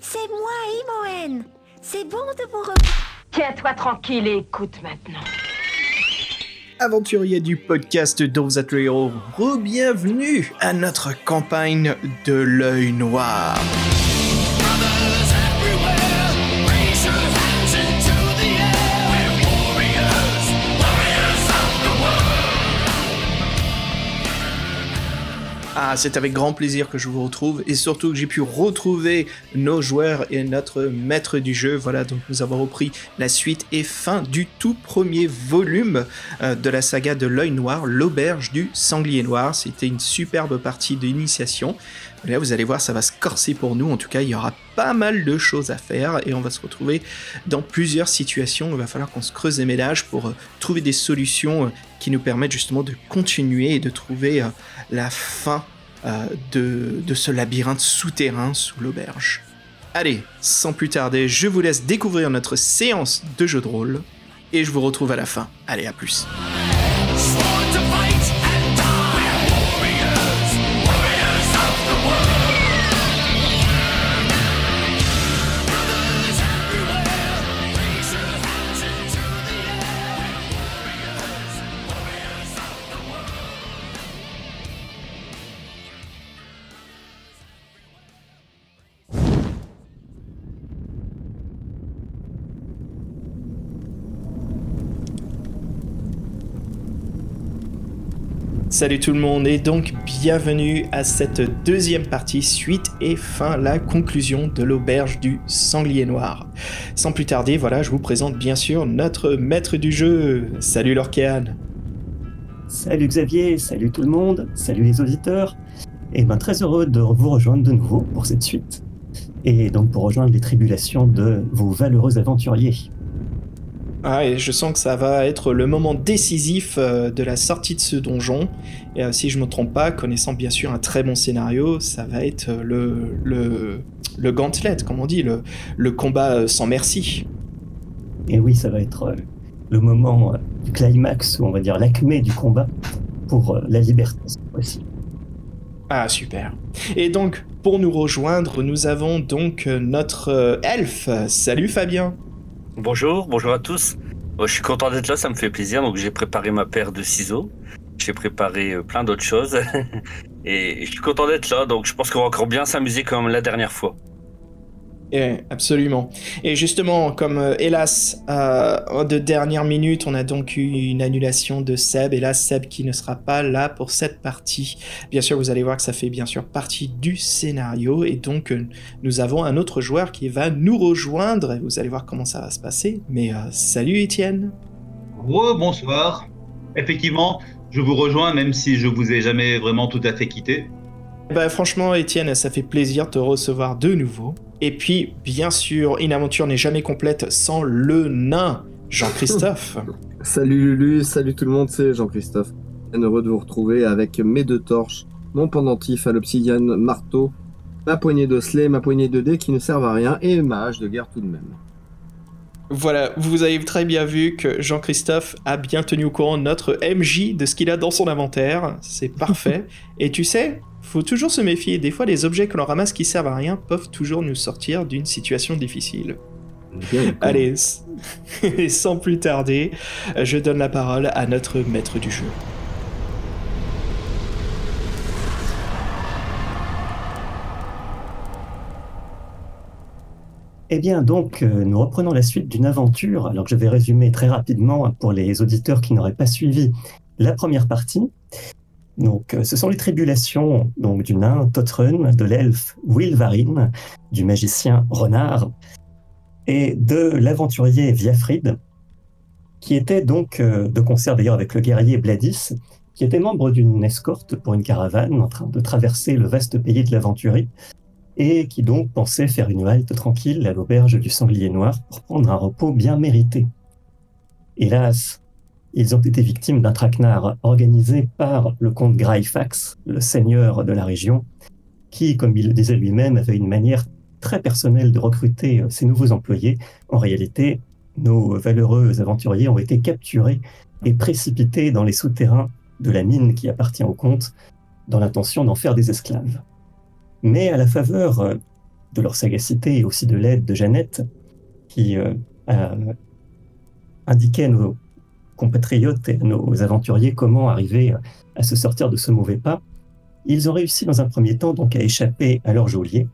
C'est moi, Imoen. C'est bon de vous revoir. Tiens-toi tranquille et écoute maintenant. Aventurier du podcast Dove That Hero, re-bienvenue à notre campagne de l'œil noir. Ah, c'est avec grand plaisir que je vous retrouve et surtout que j'ai pu retrouver nos joueurs et notre maître du jeu. Voilà, donc nous avons repris la suite et fin du tout premier volume euh, de la saga de l'œil noir, l'auberge du sanglier noir. C'était une superbe partie d'initiation. Là, vous allez voir, ça va se corser pour nous. En tout cas, il y aura pas mal de choses à faire et on va se retrouver dans plusieurs situations. Il va falloir qu'on se creuse les ménages pour euh, trouver des solutions euh, qui nous permettent justement de continuer et de trouver la fin de, de ce labyrinthe souterrain sous l'auberge. Allez, sans plus tarder, je vous laisse découvrir notre séance de jeu de rôle et je vous retrouve à la fin. Allez, à plus. Salut tout le monde et donc bienvenue à cette deuxième partie suite et fin la conclusion de l'auberge du sanglier noir. Sans plus tarder, voilà, je vous présente bien sûr notre maître du jeu. Salut Lorkéan. Salut Xavier, salut tout le monde, salut les auditeurs. Et ben très heureux de vous rejoindre de nouveau pour cette suite. Et donc pour rejoindre les tribulations de vos valeureux aventuriers. Ah, et je sens que ça va être le moment décisif euh, de la sortie de ce donjon. Et euh, si je me trompe pas, connaissant bien sûr un très bon scénario, ça va être euh, le, le, le gauntlet, comme on dit, le, le combat sans merci. Et oui, ça va être le moment du climax, ou on va dire l'acmé du combat pour la liberté aussi. Ah, super. Et donc, pour nous rejoindre, nous avons donc notre elfe. Salut Fabien. Bonjour, bonjour à tous. je suis content d'être là, ça me fait plaisir. Donc j'ai préparé ma paire de ciseaux. J'ai préparé euh, plein d'autres choses. et je suis content d'être là, donc je pense qu'on va encore bien s'amuser comme la dernière fois. Eh, absolument. Et justement, comme euh, hélas, euh, de dernière minute, on a donc eu une annulation de Seb. Hélas, Seb qui ne sera pas là pour cette partie. Bien sûr, vous allez voir que ça fait bien sûr partie du scénario. Et donc, euh, nous avons un autre joueur qui va nous rejoindre. Et vous allez voir comment ça va se passer. Mais salut Étienne. bonsoir. Effectivement, je vous rejoins, même si je vous ai jamais vraiment tout à fait quitté. Bah, franchement, Étienne, ça fait plaisir de te recevoir de nouveau. Et puis, bien sûr, une aventure n'est jamais complète sans le nain, Jean-Christophe. salut Lulu, salut tout le monde, c'est Jean-Christophe. Bien heureux de vous retrouver avec mes deux torches, mon pendentif à l'obsidienne marteau, ma poignée de slay, ma poignée de dés qui ne servent à rien, et ma hache de guerre tout de même. Voilà, vous avez très bien vu que Jean-Christophe a bien tenu au courant notre MJ de ce qu'il a dans son inventaire. C'est parfait. Et tu sais, faut toujours se méfier, des fois les objets que l'on ramasse qui servent à rien peuvent toujours nous sortir d'une situation difficile. Allez, sans plus tarder, je donne la parole à notre maître du jeu. Eh bien, donc, euh, nous reprenons la suite d'une aventure. Alors que je vais résumer très rapidement pour les auditeurs qui n'auraient pas suivi la première partie. Donc, euh, ce sont les tribulations donc, du nain Totrun, de l'elfe Wilvarin, du magicien Renard et de l'aventurier Viafrid, qui était donc euh, de concert d'ailleurs avec le guerrier Bladis, qui était membre d'une escorte pour une caravane en train de traverser le vaste pays de l'aventurier et qui donc pensait faire une halte tranquille à l'auberge du sanglier noir pour prendre un repos bien mérité. Hélas, ils ont été victimes d'un traquenard organisé par le comte Graifax, le seigneur de la région, qui, comme il le disait lui-même, avait une manière très personnelle de recruter euh, ses nouveaux employés. En réalité, nos valeureux aventuriers ont été capturés et précipités dans les souterrains de la mine qui appartient au comte, dans l'intention d'en faire des esclaves. Mais à la faveur euh, de leur sagacité et aussi de l'aide de Jeannette, qui euh, a indiqué nos compatriotes et nos aventuriers comment arriver à se sortir de ce mauvais pas. Ils ont réussi dans un premier temps donc à échapper à leur geôlier,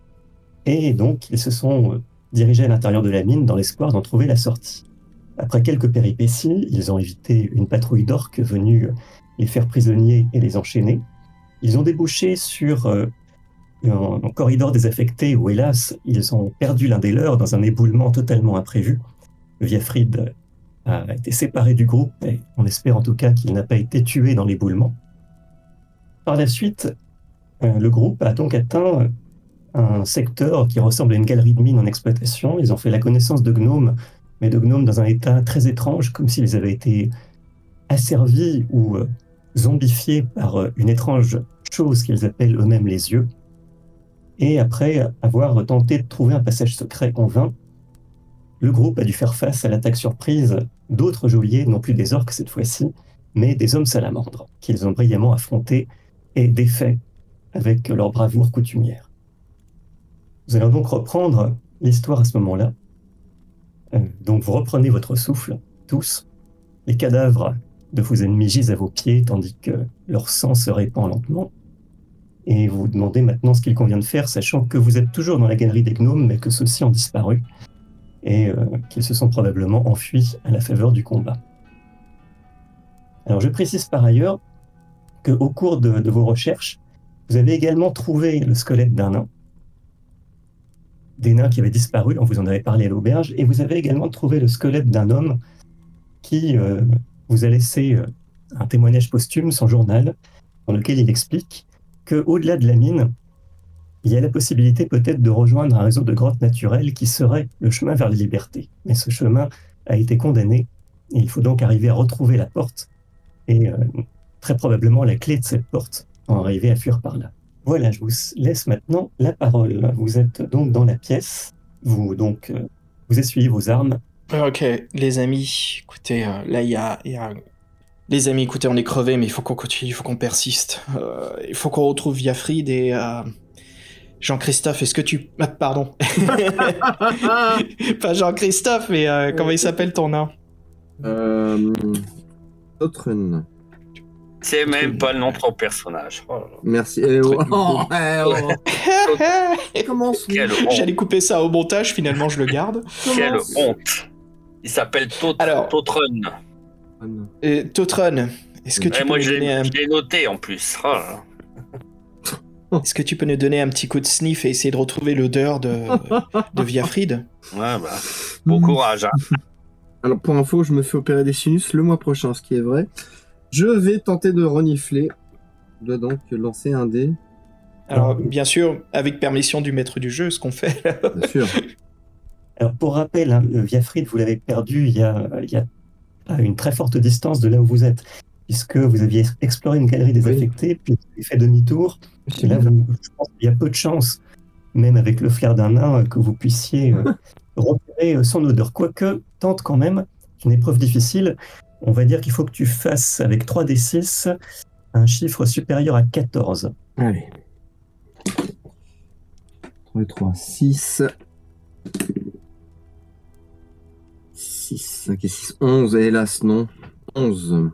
et donc ils se sont euh, dirigés à l'intérieur de la mine dans l'espoir d'en trouver la sortie. Après quelques péripéties, ils ont évité une patrouille d'orques venue les faire prisonniers et les enchaîner. Ils ont débouché sur euh, un, un corridor désaffecté où, hélas, ils ont perdu l'un des leurs dans un éboulement totalement imprévu. Viafrid a été séparé du groupe et on espère en tout cas qu'il n'a pas été tué dans l'éboulement. Par la suite, euh, le groupe a donc atteint un secteur qui ressemble à une galerie de mines en exploitation. Ils ont fait la connaissance de gnomes, mais de gnomes dans un état très étrange, comme s'ils avaient été asservis ou euh, zombifiés par euh, une étrange chose qu'ils appellent eux-mêmes les yeux. Et après avoir tenté de trouver un passage secret en vain, le groupe a dû faire face à l'attaque surprise d'autres geôliers, non plus des orques cette fois-ci, mais des hommes salamandres, qu'ils ont brillamment affrontés et défaits avec leur bravoure coutumière. Nous allons donc reprendre l'histoire à ce moment-là. Euh, donc vous reprenez votre souffle, tous. Les cadavres de vos ennemis gisent à vos pieds tandis que leur sang se répand lentement. Et vous vous demandez maintenant ce qu'il convient de faire, sachant que vous êtes toujours dans la galerie des gnomes, mais que ceux-ci ont disparu et euh, qu'ils se sont probablement enfuis à la faveur du combat. Alors je précise par ailleurs qu'au cours de, vos recherches, vous avez également trouvé le squelette d'un nain, des nains qui avaient disparu, on vous en avait parlé à l'auberge, et vous avez également trouvé le squelette d'un homme qui euh, vous a laissé euh, un témoignage posthume, son journal, dans lequel il explique que au-delà de la mine, il y a la possibilité peut-être de rejoindre un réseau de grottes naturelles qui serait le chemin vers la liberté. Mais ce chemin a été condamné, il faut donc arriver à retrouver la porte, et euh, très probablement la clé de cette porte, pour arriver à fuir par là. Voilà, je vous laisse maintenant la parole. Vous êtes donc dans la pièce, vous donc euh, vous essuyez vos armes. Ok, les amis, écoutez, euh, là il y a, Les amis, écoutez, on est crevés, mais il faut qu'on continue, il faut qu'on persiste. Euh, il faut qu'on retrouve Viafrid et... euh, Jean-Christophe, est-ce que tu... Ah, pardon. Pas Jean-Christophe, mais euh, comment il s'appelle ton nom? Euh... Totrun. C'est même pas le nom de ton personnage. Oh là là. Merci. Eh, oh, oh, eh, oh. Comment J'allais couper ça au montage, finalement je le garde. Quelle honte. Il s'appelle Tot Alors- Totrun. Euh, Totron, est-ce que tu peux moi, je un... l'ai l'ai noté en plus. Oh là. Est-ce que tu peux nous donner un petit coup de sniff et essayer de retrouver l'odeur de, de Viafrid Ouais, bah, bon courage. hein. Alors pour info, je me fais opérer des sinus le mois prochain, ce qui est vrai. Je vais tenter de renifler. Je dois donc lancer un dé, Alors, bien sûr, avec permission du maître du jeu, ce qu'on fait. bien sûr. Alors pour rappel, hein, le Viafrid, vous l'avez perdu il y, a, il y a à une très forte distance de là où vous êtes, puisque vous aviez exploré une galerie désaffectée, puis vous avez fait demi-tour. Et là, vous- je pense qu'il y a peu de chances, même avec le flair d'un nain, que vous puissiez euh, repérer euh, son odeur. Quoique, tente quand même, c'est une épreuve difficile. On va dire qu'il faut que tu fasses avec 3d6 un chiffre supérieur à 14. Allez. 3 et 3, 6. 6, 5 et 6, 11. Hélas, non. 11.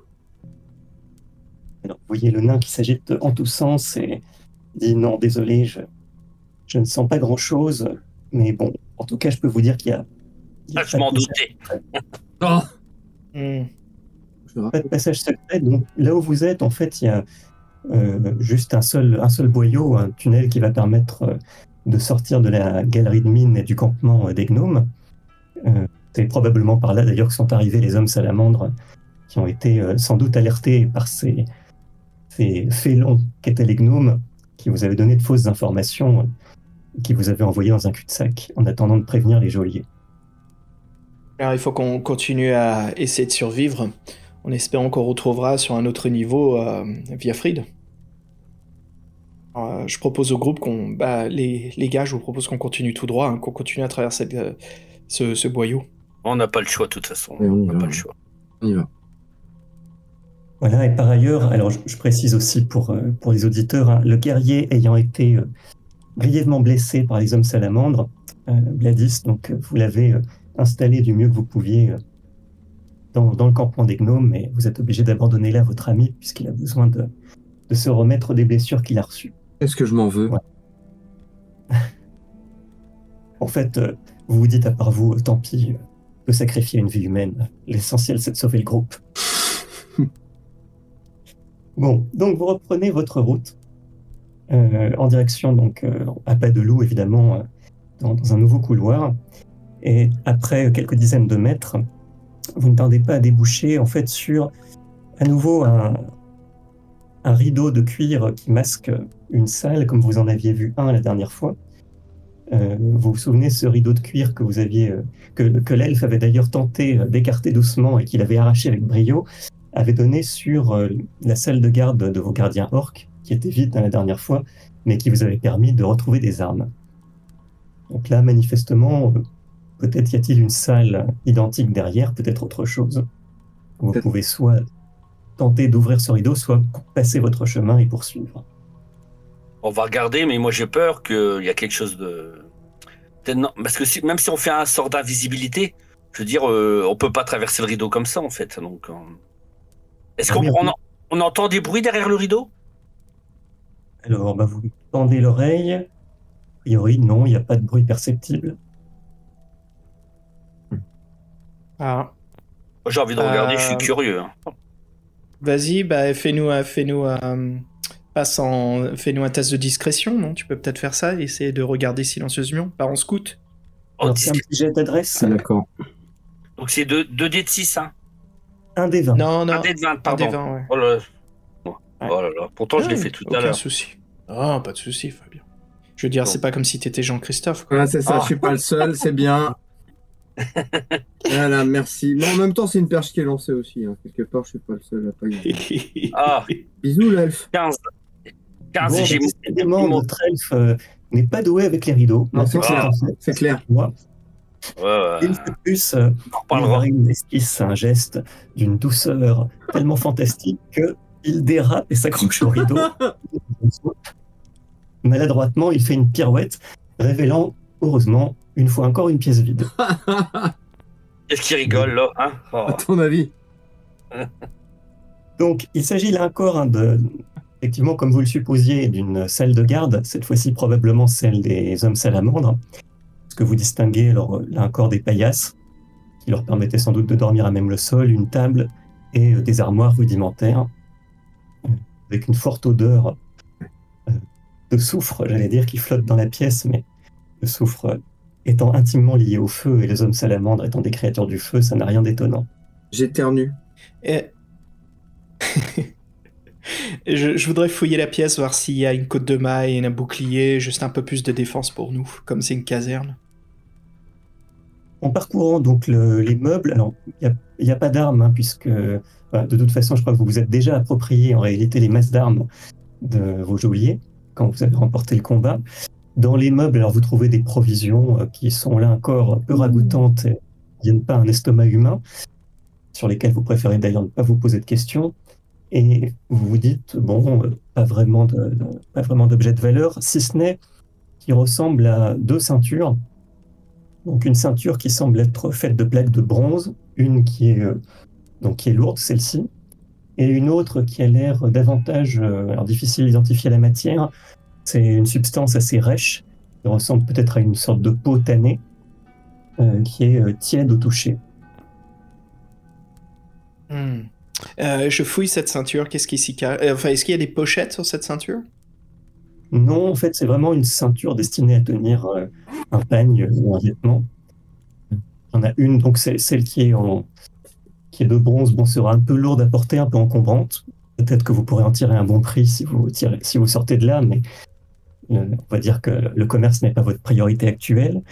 Alors, vous voyez le nain qui s'agite en tous sens et dit non, désolé, je, je ne sens pas grand-chose, mais bon, en tout cas, je peux vous dire qu'il y a, il y a Ah, je m'en doutais. Oh. Je pas de passage secret. Donc, là où vous êtes, en fait, il y a euh, juste un seul, un seul boyau, un tunnel qui va permettre euh, de sortir de la galerie de mine et du campement euh, des gnomes. Euh, C'est probablement par là, d'ailleurs, que sont arrivés les hommes salamandres qui ont été euh, sans doute alertés par ces, ces félons qu'étaient les gnomes, qui vous avaient donné de fausses informations, qui vous avaient envoyé dans un cul-de-sac en attendant de prévenir les geôliers. Alors, il faut qu'on continue à essayer de survivre, en espérant qu'on retrouvera sur un autre niveau euh, Viafrid. Euh, je propose au groupe qu'on... Bah, les, les gars, je vous propose qu'on continue tout droit, hein, qu'on continue à travers cette, euh, ce, ce boyau. On n'a pas le choix de toute façon. Et on n'a pas le choix. On y va. Voilà, et par ailleurs, alors je, je précise aussi pour, euh, pour les auditeurs, hein, le guerrier ayant été euh, grièvement blessé par les hommes salamandres. Euh, Gladys, donc euh, vous l'avez euh, installé du mieux que vous pouviez euh, dans, dans le campement des gnomes, mais vous êtes obligé d'abandonner là votre ami puisqu'il a besoin de, de se remettre des blessures qu'il a reçues. Est-ce que je m'en veux? Ouais. En fait, euh, vous vous dites à part vous, euh, tant pis, euh, peux sacrifier une vie humaine. L'essentiel, c'est de sauver le groupe. Bon, donc vous reprenez votre route euh, en direction, donc euh, à pas de loup, évidemment, euh, dans, dans un nouveau couloir. Et après quelques dizaines de mètres, vous ne tardez pas à déboucher en fait sur à nouveau un, un rideau de cuir qui masque une salle, comme vous en aviez vu un la dernière fois. Euh, vous vous souvenez ce rideau de cuir que vous aviez, euh, que, que l'elfe avait d'ailleurs tenté euh, d'écarter doucement et qu'il avait arraché avec brio, avait donné sur euh, la salle de garde de vos gardiens orques, qui était vide la dernière fois, mais qui vous avait permis de retrouver des armes. Donc là, manifestement, peut-être y a-t-il une salle identique derrière, peut-être autre chose. Vous pouvez soit tenter d'ouvrir ce rideau, soit passer votre chemin et poursuivre. On va regarder, mais moi j'ai peur qu'il y a quelque chose de. Non, Parce que si- même si on fait un sort d'invisibilité, je veux dire, euh, on peut pas traverser le rideau comme ça en fait. Donc, euh, est-ce Ah qu'on on entend des bruits derrière le rideau? Alors, bah, vous tendez l'oreille. A priori, non, il n'y a pas de bruit perceptible. Ah. J'ai envie de regarder, je suis Euh, curieux. hein. Vas-y, bah, fais-nous, un- fais-nous, un- passe en, fais-nous un test de discrétion, non? Tu peux peut-être faire ça, essayer de regarder silencieusement, pas en scout. Oh, Alors, c'est un petit jet d'adresse, Ah, D'accord. Donc c'est 2 dés de 6, hein un des 20. Non, non, Un dé de 20, un pardon. des 20, ouais. Oh là là. Oh là là. Pourtant, je l'ai Ah, fait tout aucun à l'heure. souci. Ah, pas de souci, Fabien. Je veux dire, Bon. c'est pas comme si t'étais Jean-Christophe. Voilà, c'est ça, Ah. je suis pas le seul, c'est bien. Voilà, merci. Mais en même temps, c'est une perche qui est lancée aussi. hein. Quelque part, je suis pas le seul à pas gagner. Ah, Bisous, l'elfe. 15. 15, Bon, j'ai notre elfe euh, n'est pas doué avec les rideaux. Non, c'est clair. C'est clair. Ouais, ouais. une fois de plus, euh, On reparlera. Wolverine esquisse un geste d'une douceur tellement fantastique que il dérape et s'accroche au rideau. Maladroitement, il fait une pirouette, révélant, heureusement, une fois encore une pièce vide. Qu'est-ce qui rigole là hein? Oh. À ton avis Donc, il s'agit là encore hein, de, effectivement, comme vous le supposiez, d'une salle de garde, cette fois-ci probablement celle des hommes salamandres, que vous distinguez alors, là encore des paillasses, qui leur permettaient sans doute de dormir à même le sol, une table et euh, des armoires rudimentaires, euh, avec une forte odeur euh, de soufre, j'allais dire, qui flotte dans la pièce, mais le soufre euh, étant intimement lié au feu et les hommes salamandres étant des créatures du feu, ça n'a rien d'étonnant. J'éternue. Et- je, je voudrais fouiller la pièce, voir s'il y a une côte de maille et un bouclier, juste un peu plus de défense pour nous, comme c'est une caserne. En parcourant donc le- les meubles, il n'y a, pas d'armes, hein, puisque de toute façon, je crois que vous vous êtes déjà approprié en réalité les masses d'armes de vos geôliers quand vous avez remporté le combat. Dans les meubles, vous trouvez des provisions euh, qui sont là encore peu ragoûtantes et viennent pas un estomac humain, sur lesquelles vous préférez d'ailleurs ne pas vous poser de questions. Et vous vous dites, bon, euh, pas vraiment de, de- d'objet de valeur, si ce n'est qui ressemble à deux ceintures donc une ceinture qui semble être faite de plaques de bronze, une qui est, euh, donc qui est lourde, celle-ci, et une autre qui a l'air davantage, euh, alors difficile d'identifier la matière, c'est une substance assez rêche, qui ressemble peut-être à une sorte de peau tannée, euh, qui est tiède au toucher. Hmm. Je fouille cette ceinture, qu'est-ce qui s'y ca- euh, Enfin, est-ce qu'il y a des pochettes sur cette ceinture? Non, en fait, c'est vraiment une ceinture destinée à tenir euh, un pagne ou un vêtement. Il y en a une, donc c'est celle qui est, en, qui est de bronze, bon, sera un peu lourde à porter, un peu encombrante. Peut-être que vous pourrez en tirer un bon prix si vous, sortez de là, mais euh, on va dire que le commerce n'est pas votre priorité actuelle.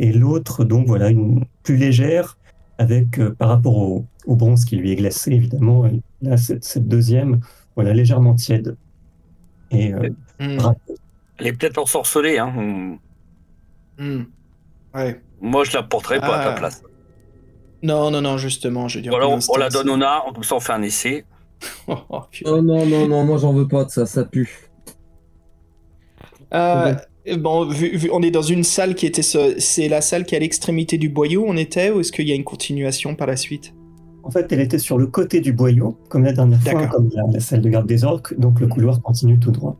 Et l'autre, donc voilà, une plus légère, avec euh, par rapport au, au bronze qui lui est glacé, évidemment. là, cette, deuxième, voilà, légèrement tiède. Et Hmm. Elle est peut-être ensorcelée. Hein. Hmm. Hmm. Ouais. Moi, je la porterai pas à Ah. ta place. Non, non, non, justement, je. Ou alors, pour on la donne au nain, comme ça on fait un essai. Oh. Oh non, non, non, moi j'en veux pas de ça, ça pue. Euh, bon, vu, vu- on est dans une salle qui était. ce- C'est la salle qui est à l'extrémité du boyau, on était, ou est-ce qu'il y a une continuation par la suite? En fait, elle était sur le côté du boyau, comme la dernière fois, comme la, la salle de garde des orques, donc le couloir continue tout droit.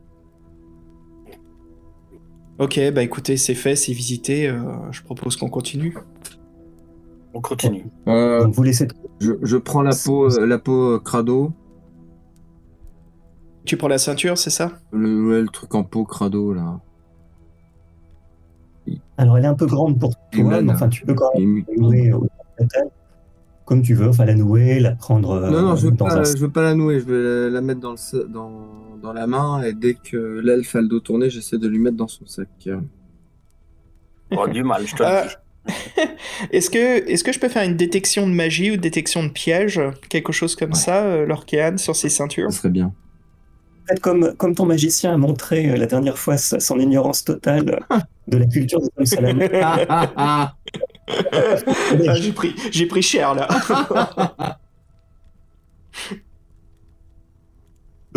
Ok, bah écoutez, c'est fait, c'est visité. euh, je propose qu'on continue. On continue. Euh, Donc vous laissez je, je prends la peau, euh, la peau euh, crado, Tu prends la ceinture, c'est ça? Le, ouais, le truc en peau crado là. Alors, elle est un peu grande pour toi, mais enfin, tu peux quand même la nouer au total, comme tu veux. Enfin, la nouer, la prendre euh, Non, non, je veux, dans pas, un je veux pas la nouer, je vais la, la mettre dans, le, dans, dans la main et dès que l'elfe a le dos tourné, j'essaie de lui mettre dans son sac. Oh, du mal, je te Euh, le dis. Est-ce que, est que je peux faire une détection de magie ou détection de piège Quelque chose comme Ouais. ça, euh, sur ses ceintures Ça serait bien. Comme, comme ton magicien a montré euh, la dernière fois sa- son ignorance totale euh, de la culture des hommes salamandres, Ah, J'ai pris, j'ai pris cher là.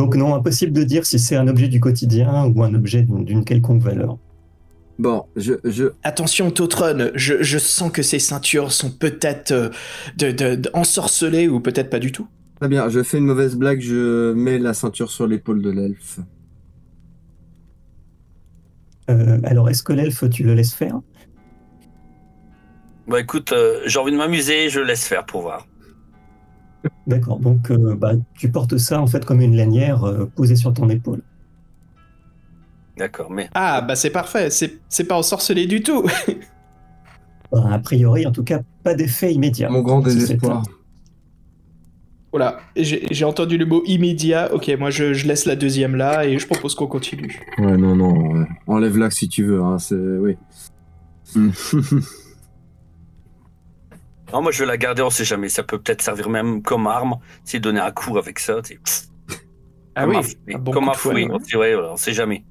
Donc non, impossible de dire si c'est un objet du quotidien ou un objet d'une quelconque valeur. Bon, je, je, Attention, Totron, je, je sens que ces ceintures sont peut-être euh, de, de- de- ensorcelées ou peut-être pas du tout. très bien, je fais une mauvaise blague, je mets la ceinture sur l'épaule de l'elfe. Euh, alors, est-ce que l'elfe, tu le laisses faire? Bah écoute, euh, j'ai envie de m'amuser, je laisse faire pour voir. D'accord, donc euh, bah, tu portes ça en fait comme une lanière euh, posée sur ton épaule. D'accord, mais Ah, bah c'est parfait, c'est c'est pas ensorcelé du tout. Bah, a priori, en tout cas, pas d'effet immédiat. Mon grand désespoir. Voilà, j'ai j'ai entendu le mot immédiat. Ok, moi je, je laisse la deuxième là et je propose qu'on continue. Ouais, non, non, ouais. enlève-la si tu veux, hein, c'est... Oui. non, moi je vais la garder, on sait jamais. Ça peut peut-être servir même comme arme. Si donner un coup avec ça, Ah comme oui, un fouet, un bon comme un fouet. On sait, ouais, voilà, on sait jamais.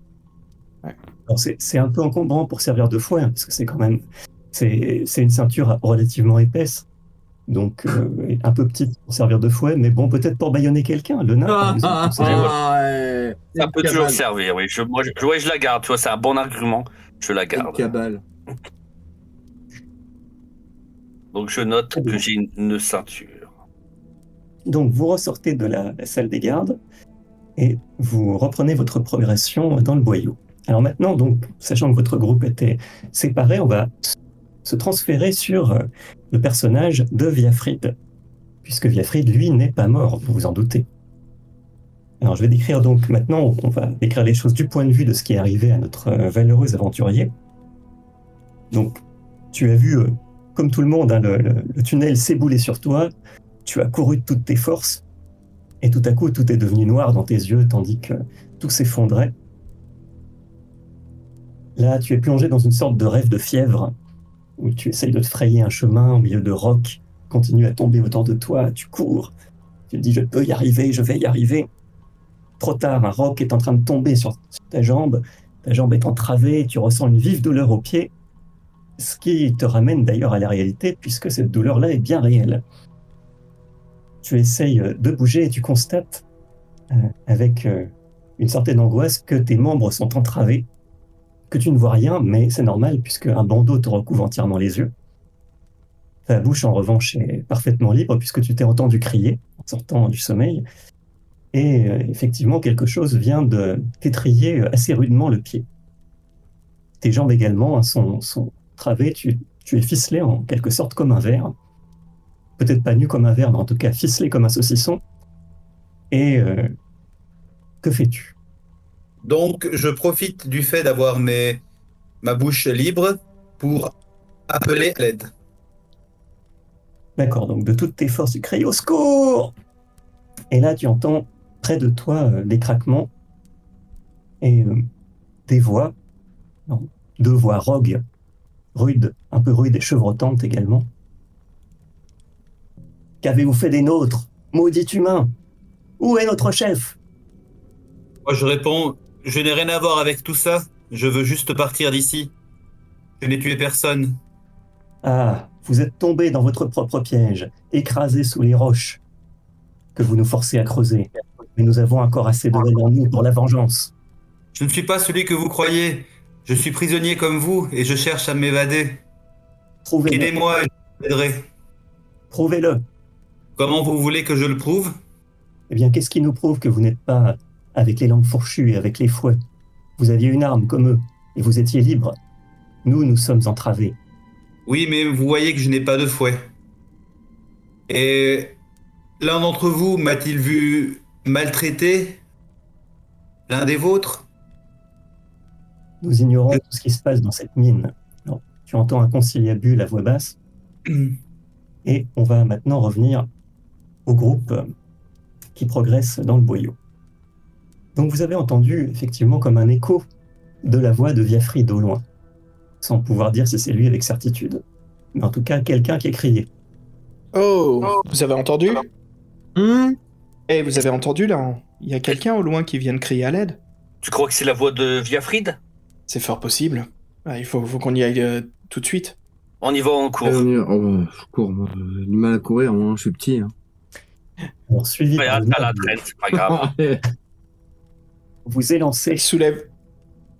C'est c'est un peu encombrant pour servir de fouet, hein, parce que c'est quand même c'est c'est une ceinture relativement épaisse, donc euh, un peu petite pour servir de fouet, mais bon, peut-être pour baïonner quelqu'un, le nain. par exemple, on sait jamais. ouais. Ça peut Cabale. toujours servir, oui. Je, moi, je, ouais, je la garde, tu vois, c'est un bon argument. Je la garde. cabale. Donc je note que j'ai une, ceinture. Donc vous ressortez de la, la salle des gardes et vous reprenez votre progression dans le boyau. Alors maintenant, donc, sachant que votre groupe était séparé, on va se transférer sur euh, le personnage de Viafrid, puisque Viafrid, lui, n'est pas mort, vous vous en doutez. Alors je vais décrire donc maintenant, on va décrire les choses du point de vue de ce qui est arrivé à notre euh, valeureux aventurier. Donc, tu as vu, euh, comme tout le monde, hein, le, tunnel s'ébouler sur toi, tu as couru de toutes tes forces, et tout à coup, tout est devenu noir dans tes yeux, tandis que tout s'effondrait. Là, tu es plongé dans une sorte de rêve de fièvre, où tu essayes de te frayer un chemin au milieu de rocs, continue à tomber autour de toi, tu cours, tu te dis je peux y arriver, je vais y arriver. Trop tard, un roc est en train de tomber sur ta jambe, ta jambe est entravée, tu ressens une vive douleur au pied, ce qui te ramène d'ailleurs à la réalité, puisque cette douleur-là est bien réelle tu essayes de bouger et tu constates euh, avec euh, une certaine angoisse que tes membres sont entravés, que tu ne vois rien, mais c'est normal puisque un bandeau te recouvre entièrement les yeux. Ta bouche, en revanche, est parfaitement libre puisque tu t'es entendu crier en sortant du sommeil. Et euh, effectivement, quelque chose vient de t'étrier assez rudement le pied. Tes jambes également hein, sont travées, tu, tu es ficelé en quelque sorte comme un verre peut-être pas nu comme un verre, mais en tout cas ficelé comme un saucisson. Et euh, que fais-tu? Donc, je profite du fait d'avoir mes... ma bouche libre pour appeler à l'aide. D'accord, donc de toutes tes forces, tu cries au secours Et là, tu entends près de toi euh, des craquements et euh, des voix, non, deux voix rogues, rudes, un peu rudes et chevrotantes également. Qu'avez-vous fait des nôtres Maudit humain Où est notre chef? Moi, je réponds Je n'ai rien à voir avec tout ça. Je veux juste partir d'ici. Je n'ai tué personne. Ah, vous êtes tombé dans votre propre piège, écrasé sous les roches que vous nous forcez à creuser. Mais nous avons encore assez de haine en nous pour la vengeance. Je ne suis pas celui que vous croyez. Je suis prisonnier comme vous et je cherche à m'évader. Prouvez-le. Aidez-moi et je vous aiderai. Prouvez-le. Comment vous voulez que je le prouve? Eh bien, qu'est-ce qui nous prouve que vous n'êtes pas avec les langues fourchues et avec les fouets? Vous aviez une arme comme eux et vous étiez libre. Nous, nous sommes entravés. Oui, mais vous voyez que je n'ai pas de fouet. Et l'un d'entre vous m'a-t-il vu maltraité L'un des vôtres? Nous ignorons tout ce qui se passe dans cette mine. Alors, tu entends un conciliabule à voix basse et on va maintenant revenir au groupe qui progresse dans le boyau. Donc vous avez entendu effectivement comme un écho de la voix de Viafrid au loin, sans pouvoir dire si c'est lui avec certitude. Mais en tout cas, quelqu'un qui a crié. Oh, vous avez entendu? Hum Eh, vous avez entendu là Il y a quelqu'un au loin qui vient de crier à l'aide Tu crois que c'est la voix de Viafrid? C'est fort possible. Ah, il faut, faut qu'on y aille euh, tout de suite. On y va en cours. Euh, oh, bah, je cours, moi, j'ai du mal à courir, moi, je suis petit. hein. Alors, suivi par la traîne, c'est pas grave. vous élancez Soulève.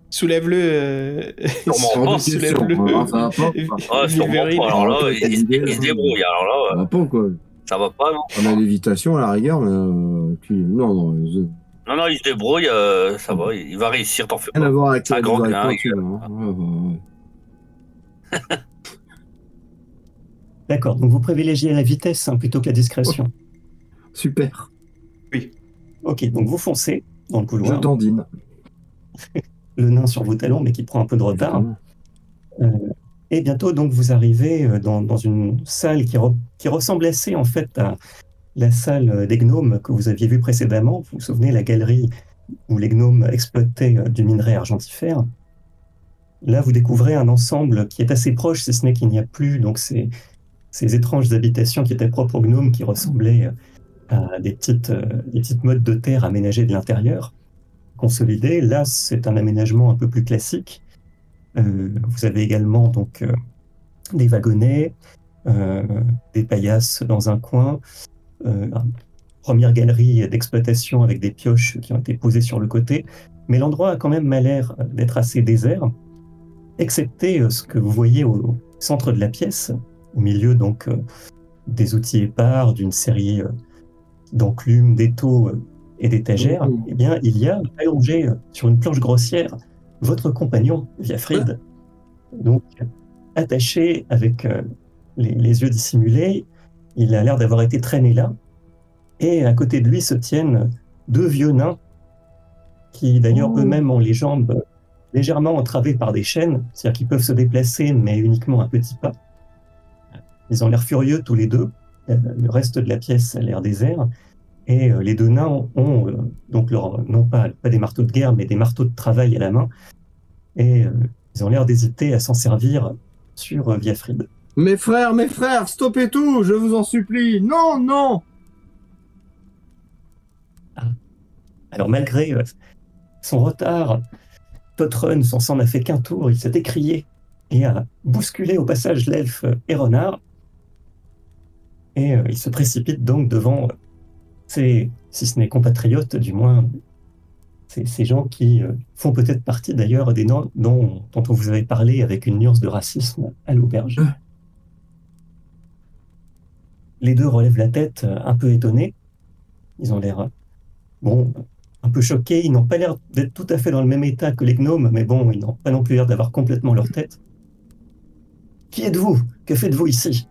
Soulève-le. euh, Sûrement pas. Soulève-le. Hein, ça va pas. Ah, sûrement Vilverine. pas. Alors là, il, se hein. débrouille. Alors là, Ça euh, va pas, quoi. ça va pas, non On a l'évitation à la rigueur, mais euh, non, non, je- Non, non, il se débrouille, euh, ça va, il va réussir, t'en fais rien à pas. voir avec Ça la grogne, avec hein, hein. D'accord, donc vous privilégiez la vitesse hein, plutôt que la discrétion. Super. Ok, donc vous foncez dans le Je couloir, dandine. le nain sur vos talons, mais qui prend un peu de retard. Et bientôt, donc, vous arrivez euh, dans, dans une salle qui, re- qui ressemble assez, en fait, à la salle euh, des gnomes que vous aviez vue précédemment. Vous vous souvenez, la galerie où les gnomes exploitaient euh, du minerai argentifère. Là, vous découvrez un ensemble qui est assez proche, si ce n'est qu'il n'y a plus donc ces, étranges habitations qui étaient propres aux gnomes, qui ressemblaient euh, à des petites, des modes de terre aménagées de l'intérieur, consolidées. Là, c'est un aménagement un peu plus classique. Vous avez également donc des wagonnets, des paillasses dans un coin, première galerie d'exploitation avec des pioches qui ont été posées sur le côté. Mais l'endroit a quand même l'air d'être assez désert, excepté euh, ce que vous voyez au, centre de la pièce, au milieu donc euh, des outils épars, d'une série euh, d'enclumes, d'étaux euh, et d'étagères. Mhm. Eh bien, il y a allongé euh, sur une planche grossière votre compagnon, Viafrid, donc attaché avec euh, les, les yeux dissimulés. Il a l'air d'avoir été traîné là. Et à côté de lui se tiennent deux vieux nains qui d'ailleurs Oh. eux-mêmes ont les jambes légèrement entravées par des chaînes, c'est-à-dire qu'ils peuvent se déplacer mais uniquement un petit pas. Ils ont l'air furieux tous les deux. Euh, Le reste de la pièce a l'air désert. Et euh, les deux nains ont, ont, euh, donc leur, non pas, pas des marteaux de guerre, mais des marteaux de travail à la main. Et ils ont l'air d'hésiter à s'en servir sur Viafrid. Mes frères, mes frères, stoppez tout, je vous en supplie. Non, non. Alors malgré euh, son retard, Totrun s'en s'en a fait qu'un tour, il s'est écrié et a bousculé au passage l'elfe euh. Et euh, il se précipite donc devant ses, si ce n'est compatriotes, du moins ces, ces gens qui font peut-être partie d'ailleurs des noms dont, dont on vous avait parlé avec une nuance de racisme à l'auberge. Les deux relèvent la tête euh, un peu étonnés. Ils ont l'air euh, bon, un peu choqués. Ils n'ont pas l'air d'être tout à fait dans le même état que les gnomes, mais bon, ils n'ont pas non plus l'air d'avoir complètement leur tête. Qui êtes-vous? Que faites-vous ici?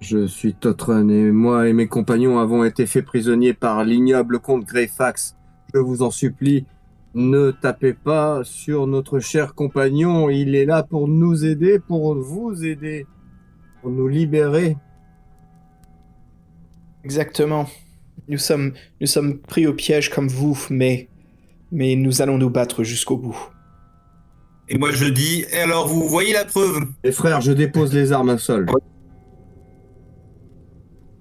Je suis Totrun et moi et mes compagnons avons été faits prisonniers par l'ignoble comte Greyfax. Je vous en supplie, ne tapez pas sur notre cher compagnon. Il est là pour nous aider, pour vous aider, pour nous libérer. Exactement. Nous sommes, nous sommes pris au piège comme vous, mais, mais nous allons nous battre jusqu'au bout. Et moi je dis, et alors vous voyez la preuve? Mes frères, je dépose les armes au sol.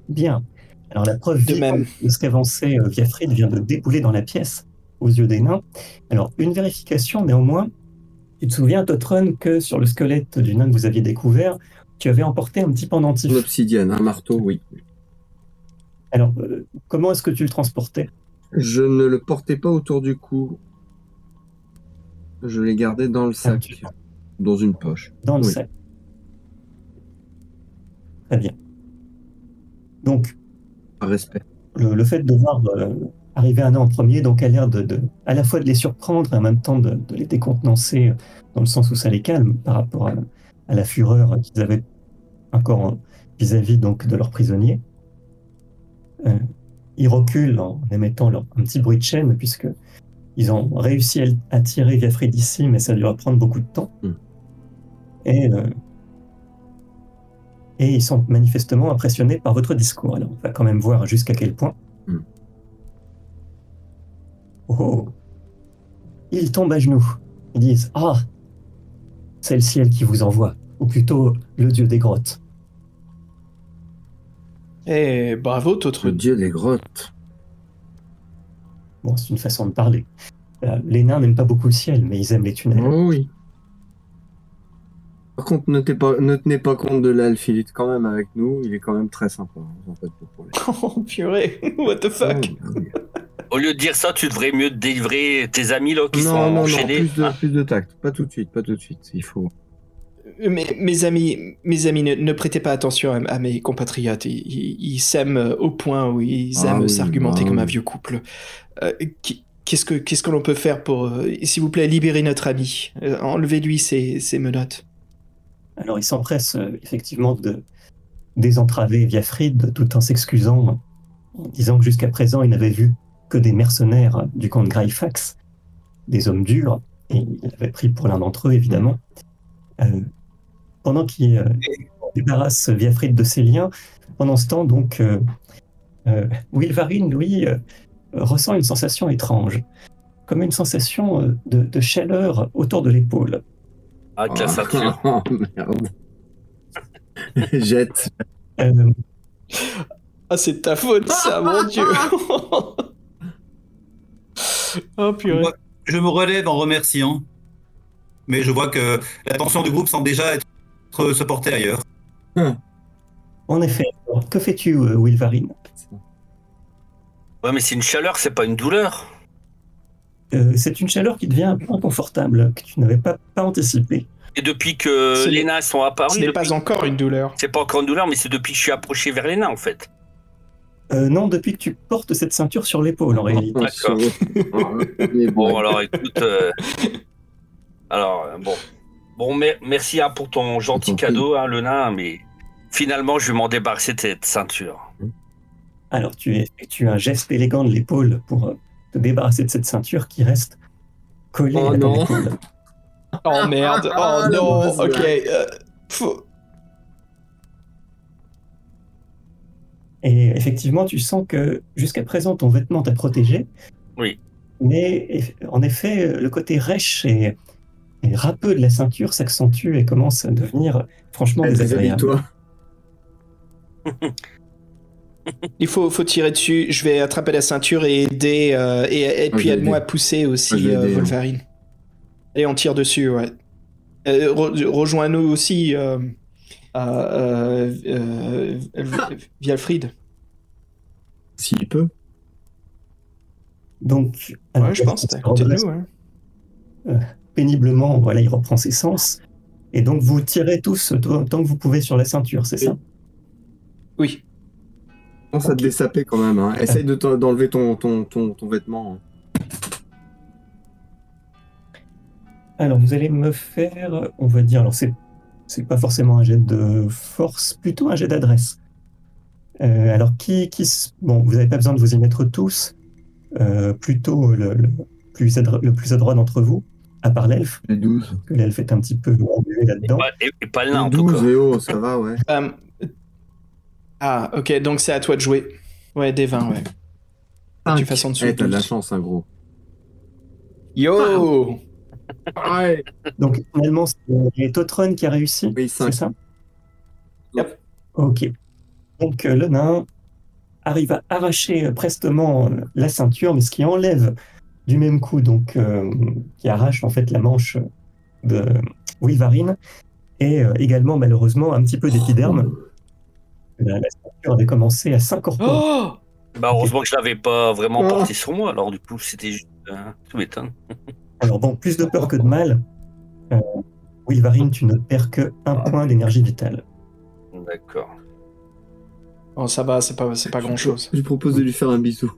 Bien. Alors la preuve De même. de ce qu'avançait euh, Viafrid vient de débouler dans la pièce aux yeux des nains. Alors une vérification néanmoins. Tu te souviens, Totrun, que sur le squelette du nain que vous aviez découvert, tu avais emporté un petit pendentif. L'obsidienne, un marteau, oui. Alors euh, comment est-ce que tu le transportais Je ne le portais pas autour du cou. Je l'ai gardé dans le sac, tu- dans une poche. dans le Oui. sac. Très bien. Donc, respect. le, le fait de voir euh, arriver un an en premier, donc a l'air de, de- à la fois de les surprendre et en même temps de, de les décontenancer, euh, dans le sens où ça les calme par rapport à, à la fureur qu'ils avaient encore en- vis-à-vis donc de leurs prisonniers. Euh, ils reculent en émettant leur, un petit bruit de chaîne, puisque ils ont réussi à, à tirer d'ici, mais ça a dû prendre beaucoup de temps. Mm. Et, euh, et ils sont manifestement impressionnés par votre discours. Alors, on va quand même voir jusqu'à quel point. Mm. Oh Ils tombent à genoux. Ils disent Ah C'est le ciel qui vous envoie, ou plutôt le dieu des grottes. Eh, bravo, Tautre. Le dieu des grottes. Bon, c'est une façon de parler. Euh, les nains n'aiment pas beaucoup le ciel, mais ils aiment les tunnels. Oh oui. Par contre, ne, tenez pas, ne tenez pas compte de est quand même avec nous, il est quand même très sympa. hein, en pour lui. Oh, purée. What the fuck? Oh. Au lieu de dire ça, tu devrais mieux délivrer tes amis là qui non, sont non, non, enchaînés. plus de, hein. plus de tact. Pas tout de suite, pas tout de suite. Il faut. Mes, mes amis, mes amis ne, ne prêtez pas attention à, à mes compatriotes. Ils, ils- ils s'aiment au point où ils Ah aiment oui, s'argumenter bah comme un vieux couple. Euh, Qu'est-ce que qu'est-ce que l'on peut faire pour, euh, s'il vous plaît, libérer notre ami? Euh, Enlevez-lui ses, ses menottes. Alors, ils s'empressent euh, effectivement de désentraver Viafrid tout en s'excusant, en disant que jusqu'à présent, ils n'avaient vu que des mercenaires du camp de Greyfax, des hommes durs, et il avait pris pour l'un d'entre eux, évidemment. Euh, pendant qu'il euh, débarrasse Viafrid de ses liens, pendant ce temps, donc, euh, euh, Wilvarine, lui, euh, ressent une sensation étrange, comme une sensation euh, de, de chaleur autour de l'épaule. Avec la ceinture. Oh merde. Jette. Euh, Ah, c'est ta faute, ça, mon dieu Oh, purée. Moi, je me relève en remerciant. Mais je vois que l'attention du groupe semble déjà être se porter ailleurs. En effet. Que fais-tu, euh, Wilvarine Ouais, mais c'est une chaleur, c'est pas une douleur. Euh, C'est une chaleur qui devient un peu inconfortable, que tu n'avais pas, pas anticipé. Et depuis que Ce les nains sont apparus, Ce n'est depuis- pas encore une douleur. c'est pas encore une douleur, mais c'est depuis que je suis approché vers les nains en fait. Euh, non, depuis que tu portes cette ceinture sur l'épaule, en réalité. D'accord. Mais bon, Bon, alors écoute. euh, Alors, euh, bon. Bon, mer- merci hein, pour ton gentil cadeau, hein, le nain, mais finalement, je vais m'en débarrasser de cette ceinture. Alors, tu effectues un geste élégant de l'épaule pour euh, te débarrasser de cette ceinture qui reste collée Oh à ton non. épaule. Oh merde, oh Ah, la non, ok. euh, Et effectivement, tu sens que jusqu'à présent, ton vêtement t'a protégé. Oui. Mais en effet, le côté rêche et, et râpeux de la ceinture s'accentue et commence à devenir franchement désagréable. toi. Il faut, faut tirer dessus. Je vais attraper la ceinture et aider. euh, et, puis aide-moi à pousser aussi, euh, hein. Wolverine. Et on tire dessus, ouais. Euh, re- Rejoins-nous aussi, euh, euh, euh, euh, Vialfried. S'il peut. Donc, Ouais, je pense, t'es à péniblement, voilà, il reprend ses sens. Et donc, vous tirez tous autant que vous pouvez sur la ceinture, c'est ça? Oui. Pense à te dessaper quand même. Hein. Essaye de d'enlever ton, ton, ton, ton vêtement. hein. Alors, vous allez me faire, on va dire, alors c'est c'est pas forcément un jet de force, plutôt un jet d'adresse. Euh, alors, qui, qui, bon, vous n'avez pas besoin de vous y mettre tous, euh, plutôt le, le plus adro- le plus adroit d'entre vous, à part l'elfe, Les 12. parce que l'elfe est un petit peu là-dedans. pas, et- et pas le nain en tout 12, cas. et oh, ça va, ouais. Euh, Ah, ok, donc c'est à toi de jouer. Ouais, des 20, ouais. Tu fasses en dessous. Eh, t'as de la 12. chance, hein, gros. Yo Ouais. Donc, finalement, c'est Totron qui a réussi, Oui, c'est 5. ça Yep. Ok. Donc euh, le nain arrive à arracher euh, prestement euh, la ceinture, mais ce qui enlève du même coup, donc euh, qui arrache en fait la manche de Wilvarine, et euh, également malheureusement un petit peu d'épiderme. La, la ceinture avait commencé à s'incorporer. Oh Bah, heureusement que je l'avais pas vraiment Oh. porté sur moi, alors du coup, c'était juste. euh, tout m'étonne. Alors bon, plus de peur que de mal. Euh, Wilvarine, tu ne perds que un point d'énergie vitale. D'accord. Bon, ça va, c'est pas, c'est pas grand chose. Je propose de lui faire un bisou.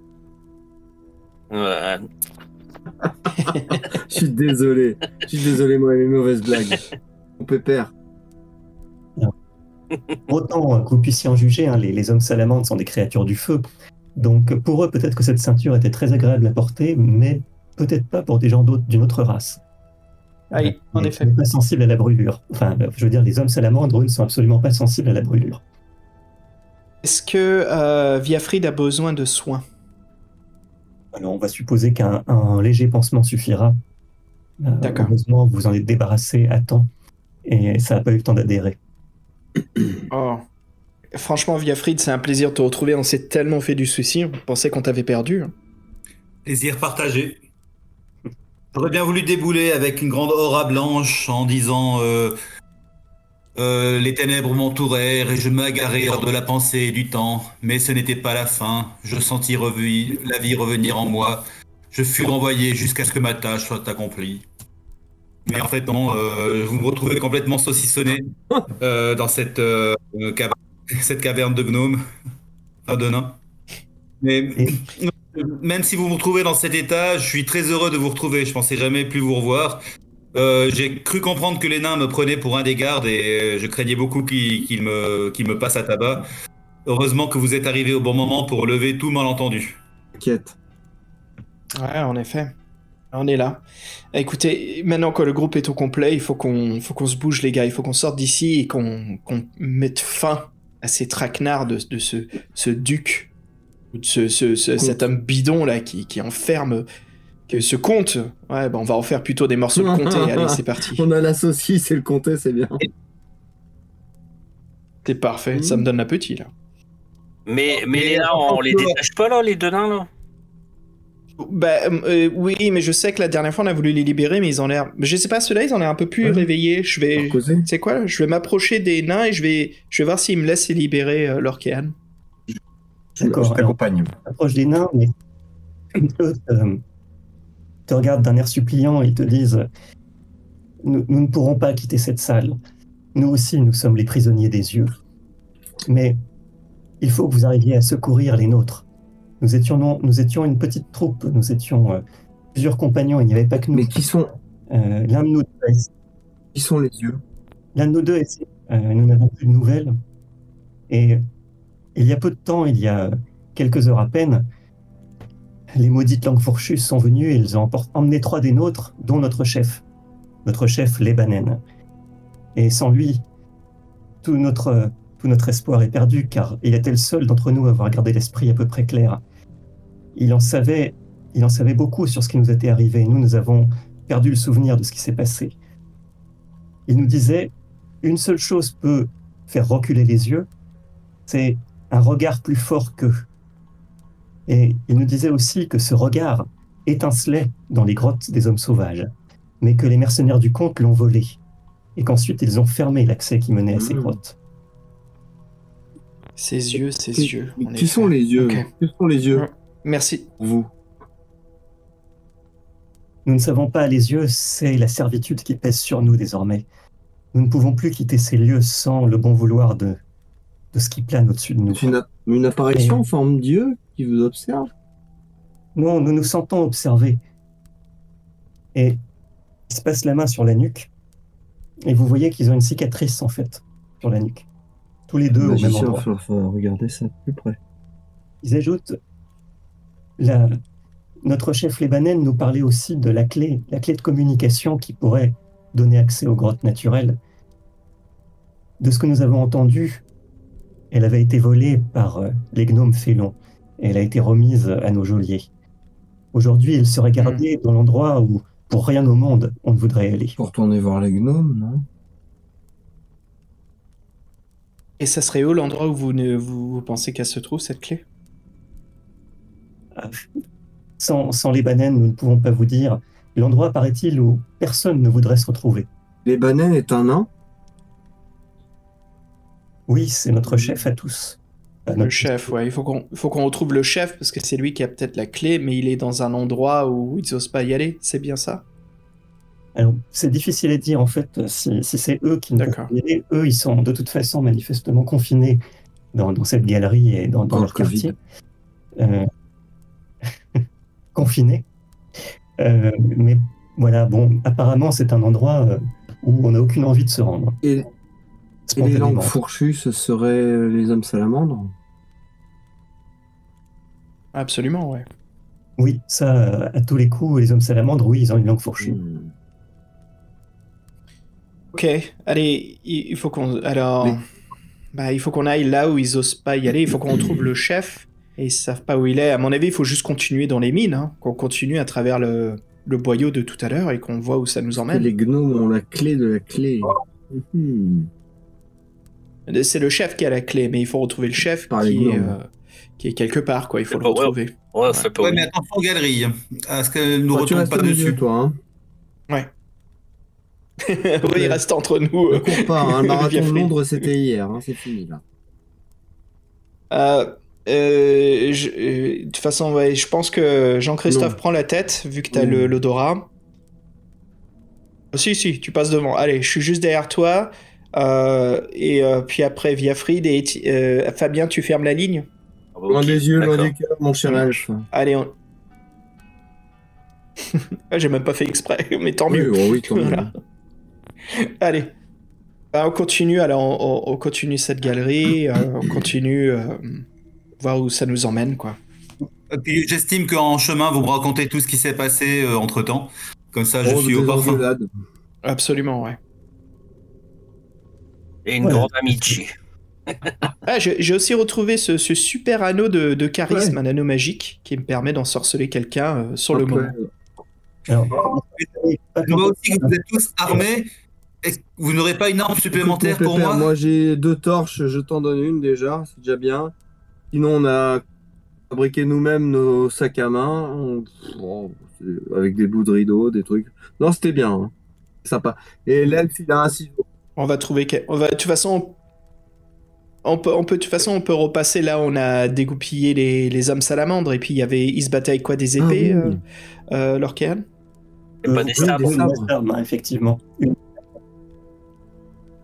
Ouais. Je suis désolé. Je suis désolé, moi, mes mauvaises blagues. Mon pépère. Autant euh, que vous puissiez en juger, hein, les, les hommes salamandres sont des créatures du feu. Donc pour eux, peut-être que cette ceinture était très agréable à porter, mais peut-être pas pour des gens d'autres- d'une autre race. Ah oui, en Mais effet. qui n'est pas sensible à la brûlure. Enfin, euh, je veux dire, les hommes salamandres, eux, ne sont absolument pas sensibles à la brûlure. Est-ce que euh, Viafrid a besoin de soins? Alors, on va supposer qu'un un léger pansement suffira. Euh, D'accord. Heureusement, vous en êtes débarrassé à temps et ça n'a pas eu le temps d'adhérer. Oh. Franchement, Viafrid, c'est un plaisir de te retrouver. On s'est tellement fait du souci. On pensait qu'on t'avait perdu. Plaisir partagé. J'aurais bien voulu débouler avec une grande aura blanche en disant euh, euh, Les ténèbres m'entourèrent et je m'agarais hors de la pensée et du temps, mais ce n'était pas la fin. Je sentis revu- la vie revenir en moi. Je fus renvoyé jusqu'à ce que ma tâche soit accomplie. Mais en fait, non, euh, vous me retrouvez complètement saucissonné euh, dans cette, cava- cette caverne de gnomes, enfin de nains. Mais même si vous me retrouvez dans cet état, je suis très heureux de vous retrouver. Je pensais jamais plus vous revoir. Euh, J'ai cru comprendre que les nains me prenaient pour un des gardes et je craignais beaucoup qu'ils me, passent à tabac. Heureusement que vous êtes arrivé au bon moment pour lever tout malentendu. T'inquiète. Ouais, en effet. On est là. Écoutez, maintenant que le groupe est au complet, il faut qu'on se bouge, les gars. Il faut qu'on sorte d'ici et qu'on mette fin à ces traquenards de, de ce, ce duc, ou de ce, ce- ce- cet homme bidon là qui, qui enferme que ce comte. Ouais, bah on va en faire plutôt des morceaux de comté. Allez, c'est parti. On a la saucisse et le comté, c'est bien. C'est parfait. Ça me donne l'appétit là. Mais, mais les nains, on les détache pas là, les deux nains là? Bah euh, oui, mais je sais que la dernière fois on a voulu les libérer, mais ils ont l'air. Je sais pas, ceux-là ils ont l'air un peu plus Ouais. réveillés. Je vais. C'est quoi? Je vais m'approcher des nains et je vais, je vais voir s'ils me laissent libérer euh, D'accord, je t'accompagne. approche des nains, mais euh, te regardent d'un air suppliant et te disent nous, nous ne pourrons pas quitter cette salle. Nous aussi, nous sommes les prisonniers des yeux. Mais il faut que vous arriviez à secourir les nôtres. Nous étions, non- nous étions une petite troupe, nous étions euh, plusieurs compagnons, il n'y avait pas que nous. Mais qui sont, Euh, L'un de nous deux qui sont les yeux? L'un de nous deux euh, nous n'avons plus de nouvelles. Et il y a peu de temps, il y a quelques heures à peine, les maudites langues fourchues sont venues et ils ont emmené trois des nôtres, dont notre chef, notre chef Lebanen. Et sans lui, tout notre, tout notre espoir est perdu, car il était le seul d'entre nous à avoir gardé l'esprit à peu près clair. Il en savait, il en savait beaucoup sur ce qui nous était arrivé. Nous, nous avons perdu le souvenir de ce qui s'est passé. Il nous disait, une seule chose peut faire reculer les yeux, c'est un regard plus fort qu'eux. Et il nous disait aussi que ce regard étincelait dans les grottes des hommes sauvages, mais que les mercenaires du comte l'ont volé, et qu'ensuite ils ont fermé l'accès qui menait à ces Mmh. grottes. Ses yeux, ses Qui- yeux. Qui sont les yeux? Qui sont les yeux? Merci. vous Nous ne savons pas les yeux, c'est la servitude qui pèse sur nous désormais. Nous ne pouvons plus quitter ces lieux sans le bon vouloir de, de ce qui plane au-dessus de nous. C'est une, une apparition en forme d'yeux? Qui vous observe Non, nous nous sentons observés. Et il se passe la main sur la nuque. Et vous voyez qu'ils ont une cicatrice, en fait, sur la nuque. Tous les deux au même endroit. faut, faut regarder ça de plus près. Ils ajoutent la, notre chef Lebanen nous parlait aussi de la clé, la clé de communication qui pourrait donner accès aux grottes naturelles. De ce que nous avons entendu, elle avait été volée par euh, les gnomes félons et elle a été remise à nos geôliers. Aujourd'hui, elle serait gardée dans l'endroit où, pour rien au monde, on ne voudrait aller. Pour retourner voir les gnomes, non? Et ça serait où l'endroit où vous, ne, vous, vous pensez qu'elle se trouve, cette clé? Ah, Sans, sans les bananes, nous ne pouvons pas vous dire l'endroit, paraît-il, où personne ne voudrait se retrouver. Les bananes est un nain? Oui, c'est notre chef à tous. À Le chef, ouais. Il faut qu'on qu'on retrouve le chef parce que c'est lui qui a peut-être la clé, mais il est dans un endroit où ils osent pas y aller. C'est bien ça? Alors, c'est difficile à dire en fait si, si c'est eux qui ne peuvent pas y aller. Eux, ils sont de toute façon manifestement confinés dans, dans cette galerie et dans, dans Dans leur quartier. Euh, confinés. Euh, mais voilà, bon, apparemment, c'est un endroit euh, où on n'a aucune envie de se rendre. Et, et les langues fourchues, ce seraient les hommes salamandres? Absolument, ouais. Oui, ça, euh, à tous les coups, les hommes salamandres, oui, ils ont une langue fourchue. Hmm. Ok, allez, il faut qu'on. Alors. Oui. Bah, il faut qu'on aille là où ils osent pas y aller. Il faut qu'on retrouve le chef. Et ils savent pas où il est. À mon avis, il faut juste continuer dans les mines. hein. Qu'on continue à travers le, le boyau de tout à l'heure et qu'on voit où ça nous emmène. les gnomes ont la clé de la clé. C'est le chef qui a la clé, mais il faut retrouver le chef Par les qui est, euh, qui est quelque part, quoi. Il faut le pas vrai. retrouver. Ouais, c'est pas Ouais, mais attention aux galeries. À ce qu'elles nous tu retombent restes pas dessus. toi. Hein. oui, il reste entre nous. Ne cours pas, hein, le marathon de. Londres, c'était hier. hein, c'est fini, là. Euh, euh, je- euh, de toute façon, ouais, je pense que Jean-Christophe prend la tête, vu que t'as Non. le- l'odorat. Oh, si, si, tu passes devant. Allez, je suis juste derrière toi. Euh, et euh, puis après, Viafrid et Eti- euh, Fabien, tu fermes la ligne. Loin des yeux, loin du cœur, mon cher. Allez, on... J'ai même pas fait exprès, mais tant Oui, mieux. oh oui, tant mieux. Voilà. Allez. Bah, on continue, alors on, on- on continue cette galerie, euh, on continue euh, voir où ça nous emmène, quoi. Et puis, J'estime qu'en chemin, vous me racontez tout ce qui s'est passé entre temps. Comme ça, je Oh, suis au parfum. Absolument, ouais. Et une grande amitié. Ah, j'ai aussi retrouvé ce, ce super anneau de, de charisme, Ouais. un anneau magique qui me permet d'ensorceler quelqu'un euh, sur le moment. Alors, Je vois aussi vous êtes tous armés. Vous n'aurez pas une arme supplémentaire pour moi? Moi, j'ai deux torches, je t'en donne une déjà, c'est déjà bien. Sinon, on a fabriqué nous-mêmes nos sacs à main, on- c'est- avec des bouts de rideau, des trucs. Non, c'était bien. hein. Sympa. Et l'elfe, il a un ciseau. On va trouver. On va, de toute façon, on peut, on peut, de toute façon, on peut repasser là. où On a dégoupillé les, les hommes salamandres et puis il y avait, ils se battaient avec quoi des épées, Ah oui. euh, euh, Lorcan? Et pas des oui, sabres. des sabres, hein, effectivement.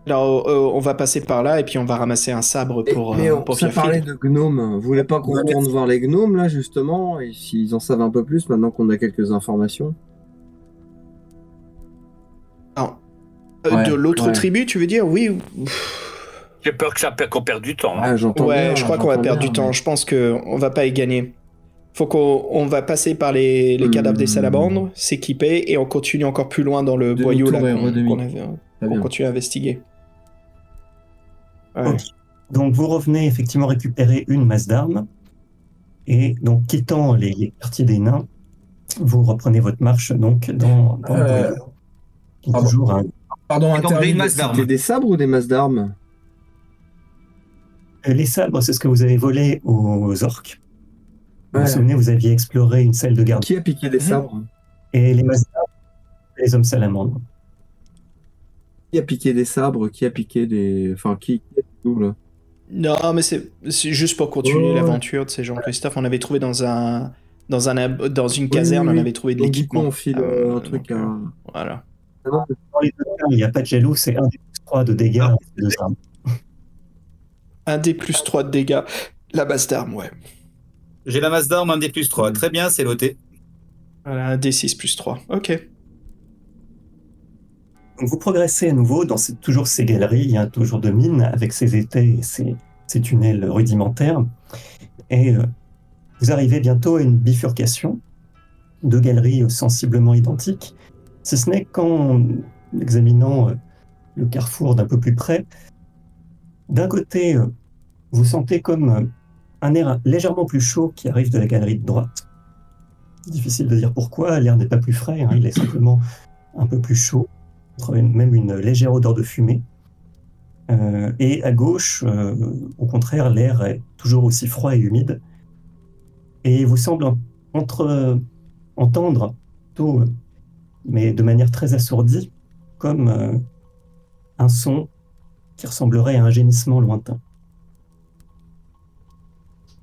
Alors, euh, on va passer par là et puis on va ramasser un sabre Et- pour, mais euh, on pour ça parlait de gnomes. Vous voulez pas qu'on retourne voir les gnomes, là, justement Et s'ils en savent un peu plus, maintenant qu'on a quelques informations? Non. Euh, Ouais, de l'autre ouais. tribu, tu veux dire? Oui. J'ai peur que ça perd- qu'on perde du temps. hein. Ah, j'entends Ouais, bien, je crois qu'on va perdre bien, du temps. mais- Je pense que on va pas y gagner. Faut qu'on on va passer par les, les cadavres des Hmm. salamandres, s'équiper et on continue encore plus loin dans le boyau là qu'on qu'on qu'on bien. continue à investiguer. Ouais. Donc vous revenez effectivement récupérer une masse d'armes et donc quittant les, les quartiers des nains, vous reprenez votre marche donc dans, dans le Euh, boyau. Pardon. toujours un- Pardon, donc, j'ai une interlude, masse d'armes. c'était des sabres ou des masses d'armes? Les sabres, c'est ce que vous avez volé aux orques. Vous vous souvenez, vous aviez exploré une salle de garde. Qui a piqué des sabres Et les les hommes salamandres. Qui a piqué des sabres Qui a piqué des. Enfin, qui, qui a tout, là? Non, mais c'est juste pour continuer l'aventure de ces gens. Christophe, on avait trouvé dans un dans un ab- dans une Oui, caserne, oui, on avait trouvé de l'équipement. on file Euh, euh, un truc donc, à. euh, Voilà. Dans les deux cas, il n'y a pas de jaloux, c'est un des plus trois de dégâts Ah. Un des plus 3 de dégâts. La base d'armes, ouais. J'ai la masse d'armes, un des plus 3. Très bien, c'est noté. Voilà, un D6 plus 3. Ok. Vous progressez à nouveau dans ces- toujours ces galeries, il y a toujours de mines avec ces étais et ces, ces tunnels rudimentaires. Et euh, vous arrivez bientôt à une bifurcation, deux galeries euh, sensiblement identiques, si ce n'est qu'en examinant euh, le carrefour d'un peu plus près, d'un côté, euh, vous sentez comme euh, un air légèrement plus chaud qui arrive de la galerie de droite. Difficile de dire pourquoi, l'air n'est pas plus frais, hein, il est simplement un peu plus chaud même une légère odeur de fumée. Euh, et à gauche, au contraire, l'air est toujours aussi froid et humide. Et vous semble entendre, plutôt, mais de manière très assourdie, comme un son qui ressemblerait à un gémissement lointain.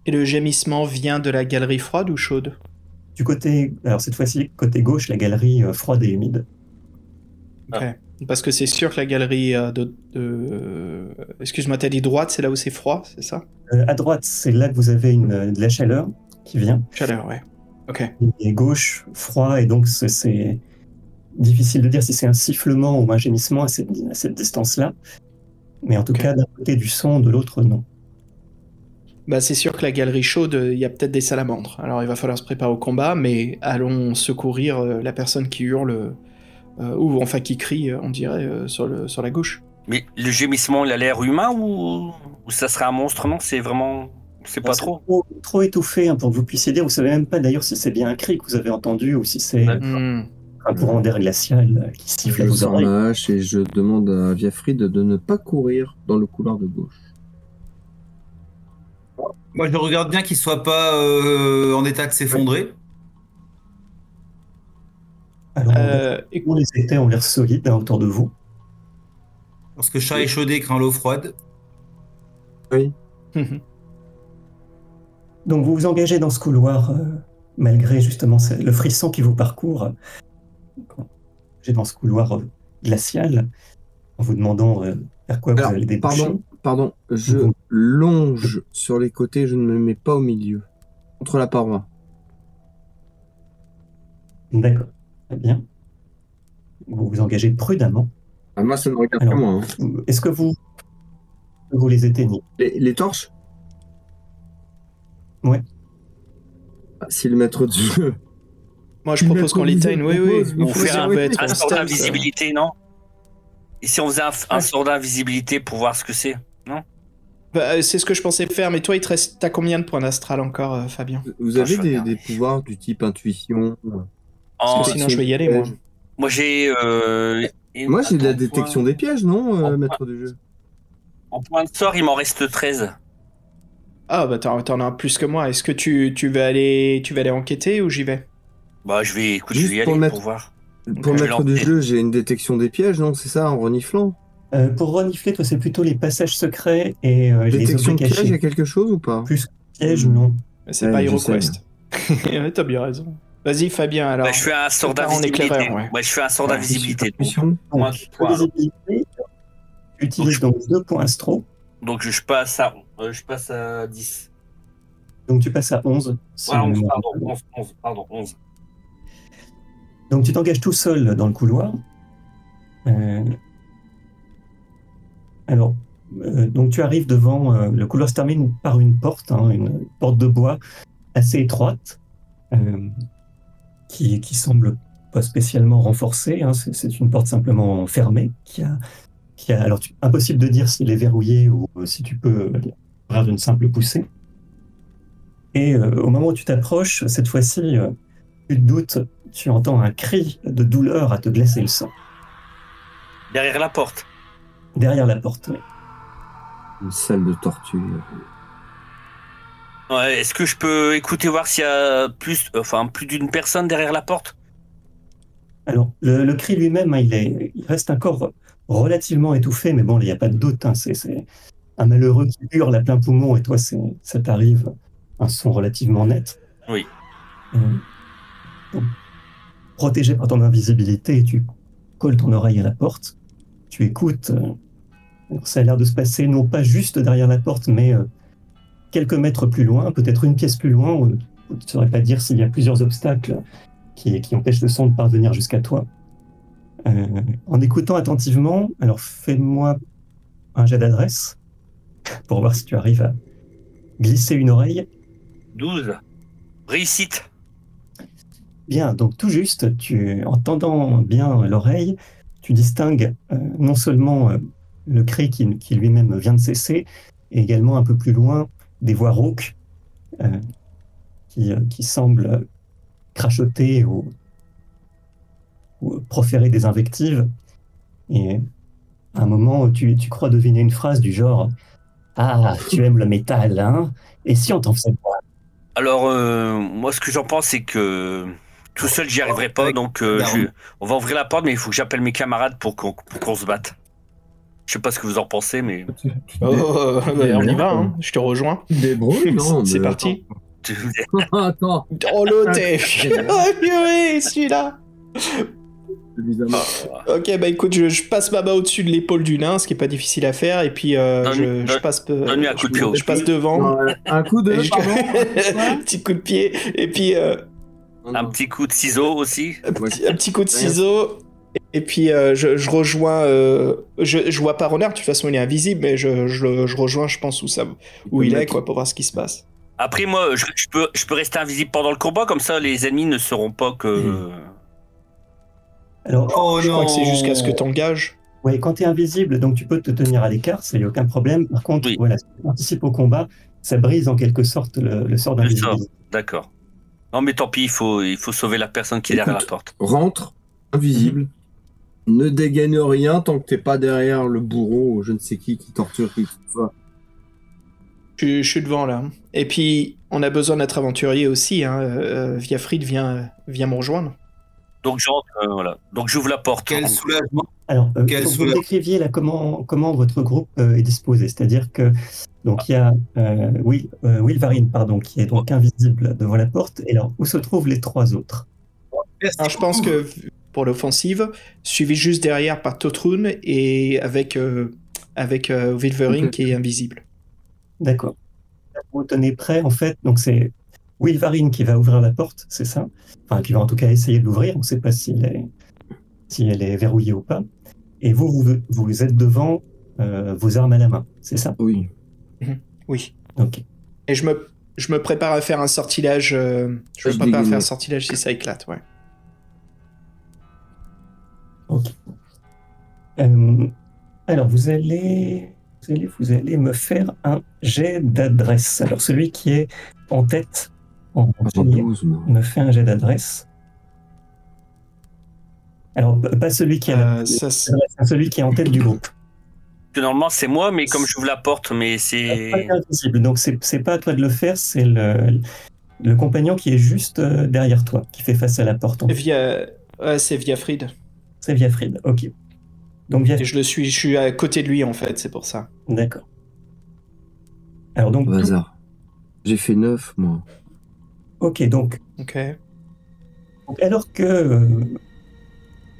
Et le gémissement vient de la galerie froide ou chaude? Du côté, alors cette fois-ci, côté gauche, la galerie euh, froide et humide. Ok. Parce que c'est sûr que la galerie euh, de. de- Excuse-moi, t'as dit droite, c'est là où c'est froid, c'est ça? Euh, à droite, c'est là que vous avez une, de la chaleur qui vient. Chaleur, ouais. Ok. Et gauche, froid, et donc c'est- difficile de dire si c'est un sifflement ou un gémissement à cette, à cette distance-là. Mais en tout cas, d'un côté du son, de l'autre, non. Bah, c'est sûr que la galerie chaude, il y a peut-être des salamandres. Alors il va falloir se préparer au combat, mais allons secourir euh, la personne qui hurle, euh, ou enfin qui crie, euh, on dirait, euh, sur, le, sur la gauche. Mais le gémissement, il a l'air humain ou... ou ça serait un monstre? Non, c'est vraiment. C'est pas trop. trop, trop étouffé hein, pour que vous puissiez dire. Vous savez même pas d'ailleurs si c'est bien un cri que vous avez entendu ou si c'est. Un courant d'air glacial qui siffle à vos sors oreilles. ma hache et je demande à Viafrid de ne pas courir dans le couloir de gauche. Moi, je regarde bien qu'il soit pas euh, en état de s'effondrer. Alors, Euh, bon, les étais ont l'air solides hein, autour de vous. Parce que chat échaudé craint l'eau froide. Donc vous vous engagez dans ce couloir euh, malgré justement le frisson qui vous parcourt. Quand êtes dans ce couloir euh, glacial en vous demandant euh, vers quoi Alors, vous allez déboucher. pardon, pardon, je longe sur les côtés, je ne me mets pas au milieu, contre la paroi. D'accord, très bien. Vous vous engagez prudemment. Ah, moi, ça ne regarde pas moi. hein. Est-ce que vous vous les éteignez? Les, les torches? Ouais. Ah, Si le maître du jeu. Moi je propose qu'on l'éteigne, oui, oui. faire Ça un, peut être un sort d'invisibilité, non? Et si on faisait un, sort d'invisibilité pour voir ce que c'est Bah, euh, c'est ce que je pensais faire, mais toi, il te reste. T'as combien de points d'astral encore, euh, Fabien? Vous Ah, avez je des, pouvoirs du type intuition Parce En- que sinon, je vais y aller, moi. Moi, j'ai. euh, Moi, j'ai de la détection point- des pièges, non, euh, maître du jeu? En point de sort, il m'en reste 13. Ah, bah t'en t'en as plus que moi. Est-ce que tu, tu, vas aller, tu vas aller enquêter ou j'y vais? Bah, je vais, écoute, Juste je vais y pour aller mettre- pour voir. Pour je du jeu, j'ai une détection des pièges, non C'est ça, en reniflant Euh, Pour renifler, toi, c'est plutôt les passages secrets et euh, les Détection de pièges, il y a cachés. quelque chose ou pas? Plus pièges, non. Mais C'est Ouais, pas je HeroQuest. Ouais, T'as bien raison. Vas-y, Fabien, alors. Bah, je fais un sort en d'invisibilité. éclaireur, ouais. Ouais, je fais un sort Ouais, d'invisibilité. Donc, Donc, visibilité, tu utilises donc deux points astro, donc je passe à, euh, je passe à 10. donc tu passes à 11. si Ouais, ma 11, mémoire pardon, est bonne. 11, 11, pardon, 11. Donc tu t'engages tout seul dans le couloir. Euh, Alors, euh, donc tu arrives devant, euh, le couloir se termine par une porte, hein, une porte de bois assez étroite, qui, qui semble pas spécialement renforcée. hein, c'est, une porte simplement fermée, qui a, qui a alors impossible de dire s'il est verrouillé ou si tu peux l'ouvrir d'une simple poussée. Et au moment où tu t'approches, cette fois-ci, tu te doutes, tu entends un cri de douleur à te glacer le sang Derrière la porte. derrière la porte. oui. Une salle de torture. Ouais, est-ce que je peux écouter voir s'il y a plus, enfin, plus d'une personne derrière la porte? Alors, le, le cri lui-même, hein, il, est, il reste encore relativement étouffé, mais bon, il n'y a pas de doute. hein, c'est, c'est un malheureux qui hurle à plein poumon et toi, c'est, ça t'arrive un son relativement net. Oui. Euh, donc, protégé par ton invisibilité, tu colles ton oreille à la porte, tu écoutes. euh, alors, ça a l'air de se passer non pas juste derrière la porte, mais euh, quelques mètres plus loin, peut-être une pièce plus loin. où tu ne saurais pas dire s'il y a plusieurs obstacles qui, qui empêchent le son de parvenir jusqu'à toi. Euh, en écoutant attentivement, alors fais-moi un jet d'adresse pour voir si tu arrives à glisser une oreille. 12. Réussite. Donc tout juste, tu, en tendant bien l'oreille, tu distingues euh, non seulement euh, le cri qui, lui-même vient de cesser, et également un peu plus loin des voix rauques euh, qui, semblent crachoter ou, proférer des invectives. Et à un moment, tu, tu crois deviner une phrase du genre Ah, tu aimes le métal, hein? Et si on t'en faisait pas? Alors, moi, ce que j'en pense, c'est que tout seul, j'y arriverai pas. Donc, euh, je- on va ouvrir la porte, mais il faut que j'appelle mes camarades pour qu'on se batte. Je sais pas ce que vous en pensez, mais Oh, euh, bah, on y va, hein. je te rejoins. C'est parti. Attends, attends. Oh l'autre Oh purée, celui-là. Ah, Ok, bah écoute, je, je passe ma main au-dessus de l'épaule du nain, ce qui est pas difficile à faire, et puis euh, je, je passe, donne-lui un coup de pied je, je passe devant. Un coup de. Et je- Pardon petit coup de pied, et puis euh, Un petit coup de ciseau aussi. un, petit, un petit coup de ciseau, et puis euh, je, je rejoins. euh, je, je vois pas Renard, de toute façon il est invisible, mais je, je, je rejoins, je pense, où, ça, où il est, quoi, pour voir ce qui se passe. Après, moi, je, je peux, je peux rester invisible pendant le combat, comme ça les ennemis ne sauront pas que. Alors, Oh Je crois non que c'est jusqu'à ce que t'engages. ouais, quand tu es invisible, donc tu peux te tenir à l'écart, ça y a aucun problème. Par contre, Oui. voilà, si tu participes au combat, ça brise en quelque sorte le, le sort d'invisibilité. D'accord. Non, mais tant pis, il faut, il faut sauver la personne qui est derrière la porte. Rentre, invisible. Ne dégaine rien tant que t'es pas derrière le bourreau ou je ne sais qui qui torture qui que ce soit. Je, je suis devant là. Et puis, on a besoin de notre aventurier aussi. Hein. Euh, Viafrid vient, vient me rejoindre. Donc j'entre, euh, voilà. Donc j'ouvre la porte. Quel soulagement Alors, euh, Quel faut que vous décriviez là comment, comment votre groupe euh, est disposé. C'est-à-dire que donc il y a euh, Will, euh, Wilvarine, pardon, qui est donc invisible devant la porte. Et alors, où se trouvent les trois autres? Alors, je pense que pour l'offensive, suivi juste derrière par Totrun et avec, euh, avec euh, Wilverin Ok. qui est invisible. D'accord. Vous tenez prêt, en fait. Donc, c'est Wilvarine qui va ouvrir la porte, c'est ça? Enfin, qui va en tout cas essayer de l'ouvrir. On ne sait pas si elle, est, si elle est verrouillée ou pas. Et vous, vous, vous êtes devant euh, vos armes à la main, c'est ça? Oui. Oui. Ok. Et je me, je me prépare à faire un sortilège. euh, je me prépare à faire un sortilège si ça éclate, ouais. Ok. Euh, alors, vous allez, vous allez, vous allez me faire un jet d'adresse. Alors, celui qui est en tête, en premier, 12, moi. me fait un jet d'adresse. Alors, pas celui qui, a Euh, ça, c'est- celui qui est en tête du groupe. Normalement c'est moi, mais comme j'ouvre la porte, mais Pas c'est. invisible. Donc, c'est c'est pas à toi de le faire, c'est le, le compagnon qui est juste euh, derrière toi, qui fait face à la porte. fait. via, ouais, c'est. C'est Viafrid. Ok. Donc. Et je le suis, je suis à côté de lui en fait, c'est pour ça. D'accord. Alors, donc, Au hasard. J'ai fait 9, moi. Ok, donc, Ok. Donc, alors que euh,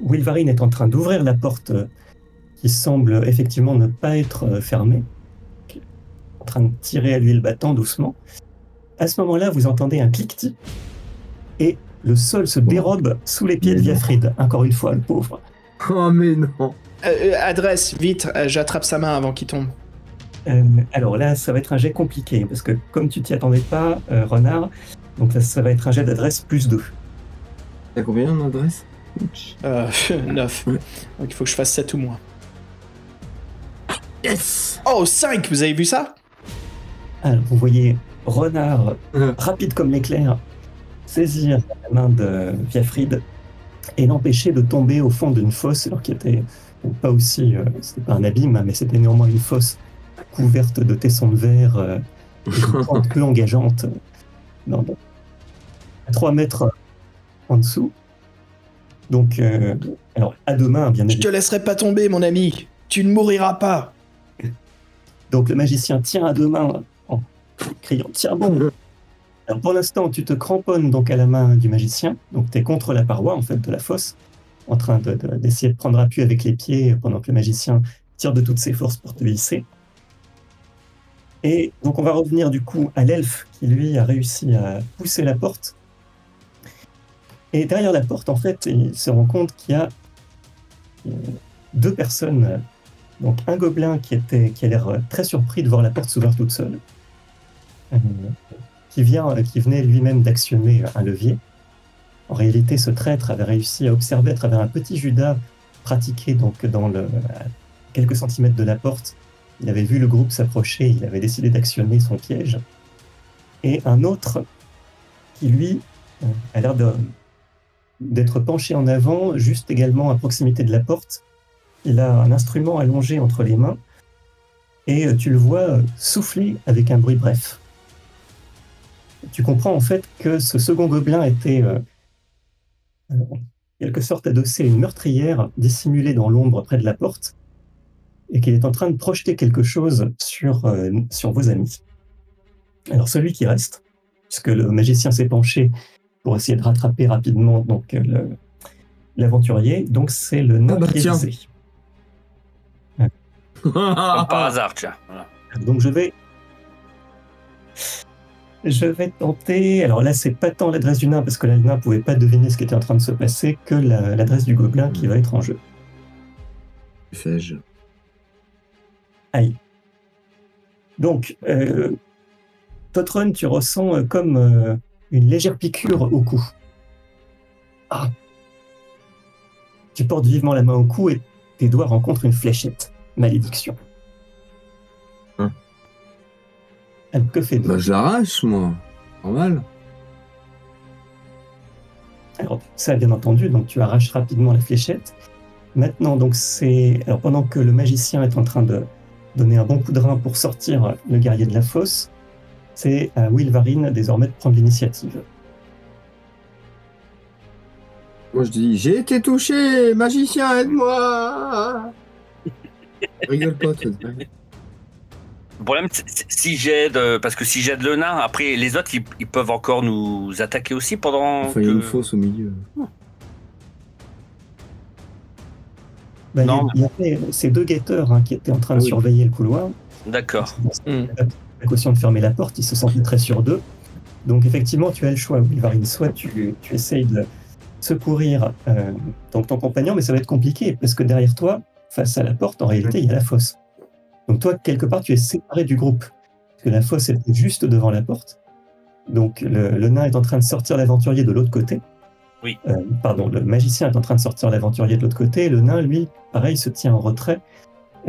Wilvarine est en train d'ouvrir la porte euh, qui semble effectivement ne pas être euh, fermée, en train de tirer à l'huile battant doucement, à ce moment-là, vous entendez un cliquetis et le sol se dérobe sous les pieds de. Viafrid. Encore une fois, le pauvre. Oh, mais non. Euh, adresse, vite, euh, j'attrape sa main avant qu'il tombe. Euh, alors là, ça va être un jet compliqué parce que comme tu t'y attendais pas, euh, Renard, donc là, ça va être un jet d'adresse plus 2. T'as combien en adresse Euh, 9. Ouais. Donc il faut que je fasse 7 ou moins. Yes Oh, 5 Vous avez vu ça? Alors, vous voyez Renard, Euh. rapide comme l'éclair, saisir la main de Viafrid et l'empêcher de tomber au fond d'une fosse, alors qui était pas aussi, euh, c'était pas un abîme, mais c'était néanmoins une fosse couverte de tessons de verre euh, et de pentes peu engageantes, dans- dans- à 3 mètres en dessous. Donc, euh, alors, à deux mains, bien Je te évidemment. laisserai pas tomber, mon ami. Tu ne mouriras pas. Donc le magicien tient à deux mains en criant Tiens bon Alors pour l'instant, tu te cramponnes donc à la main du magicien, donc tu es contre la paroi en fait de la fosse, en train de- de- d'essayer de, prendre appui avec les pieds pendant que le magicien tire de toutes ses forces pour te hisser. Et donc on va revenir du coup à l'elfe qui lui a réussi à pousser la porte. Et derrière la porte, en fait, il se rend compte qu'il y a euh, deux personnes donc un gobelin qui, était, qui a l'air très surpris de voir la porte s'ouvrir toute seule, euh, qui, vient, euh, qui venait lui-même d'actionner un levier. En réalité, ce traître avait réussi à observer à travers un petit Judas pratiqué donc dans à quelques centimètres de la porte. Il avait vu le groupe s'approcher, il avait décidé d'actionner son piège. Et un autre qui, lui, a l'air de- d'être penché en avant, juste également à proximité de la porte, il a un instrument allongé entre les mains et euh, tu le vois euh, souffler avec un bruit bref. Tu comprends en fait que ce second gobelin était euh, en quelque sorte adossé à une meurtrière dissimulée dans l'ombre près de la porte et qu'il est en train de projeter quelque chose sur, sur vos amis. Alors celui qui reste, puisque le magicien s'est penché pour essayer de rattraper rapidement donc euh, l'aventurier, donc c'est le nain Ah bah qui est tiens. visé. Comme Ah, par hasard, tiens. Voilà. Donc je vais. Je vais tenter. Alors là, c'est pas tant l'adresse du nain, parce que là, le nain pouvait pas deviner ce qui était en train de se passer, que la- l'adresse du gobelin qui va être en jeu. Fais-je? Aïe. Donc, euh, Totron, tu ressens euh, comme euh, une légère piqûre au cou. Ah. Tu portes vivement la main au cou et tes doigts rencontrent une fléchette. Malédiction. Hein. Alors, que fais-tu Bah, je l'arrache, moi. Normal. Alors, ça, bien entendu, donc tu arraches rapidement la fléchette. Maintenant, donc c'est. Alors, pendant que le magicien est en train de donner un bon coup de rein pour sortir le guerrier de la fosse, c'est à Wilvarine désormais de prendre l'initiative. Moi, je dis J'ai été touché Magicien, aide-moi Rigole pas, toi. Le problème, c'est- si j'aide, euh, parce que si j'aide le nain, après les autres, ils, ils peuvent encore nous attaquer aussi pendant. Enfin, il y a que- une fosse au milieu. Il y a- Non. il y avait ces deux guetteurs hein, qui étaient en train de oui. surveiller le couloir. D'accord. La précaution de fermer la porte, ils se sentaient très sûrs d'eux. Donc, effectivement, tu as le choix, Wilvarine. Soit tu, tu essayes de secourir euh, donc ton compagnon, mais ça va être compliqué parce que derrière toi, face à la porte, en réalité, il y a la fosse. Donc, toi, quelque part, tu es séparé du groupe. Parce que la fosse est juste devant la porte. Donc, le, le nain est en train de sortir l'aventurier de l'autre côté. Oui. Euh, pardon, le magicien est en train de sortir l'aventurier de l'autre côté. Le nain, lui, pareil, se tient en retrait,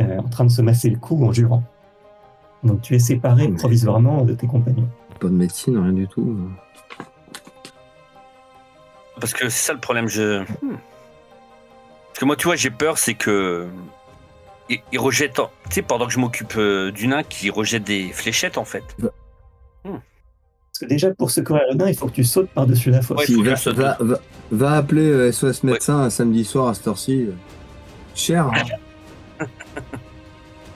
euh, en train de se masser le cou en jurant. Donc, tu es séparé Mais- provisoirement de tes compagnons. Pas de médecine, rien du tout. Parce que c'est ça le problème. Je. Hmm. Parce que moi, tu vois, j'ai peur, c'est que. Il, il rejette. en- Tu sais, pendant que je m'occupe euh, du nain qui rejette des fléchettes, en fait. Parce que déjà, pour secourir le nain, il faut que tu sautes par-dessus la fosse. Ouais, Si, faut que va, je saute. va, va, va appeler euh, SOS médecin un samedi soir à cette heure-ci. Cher, hein.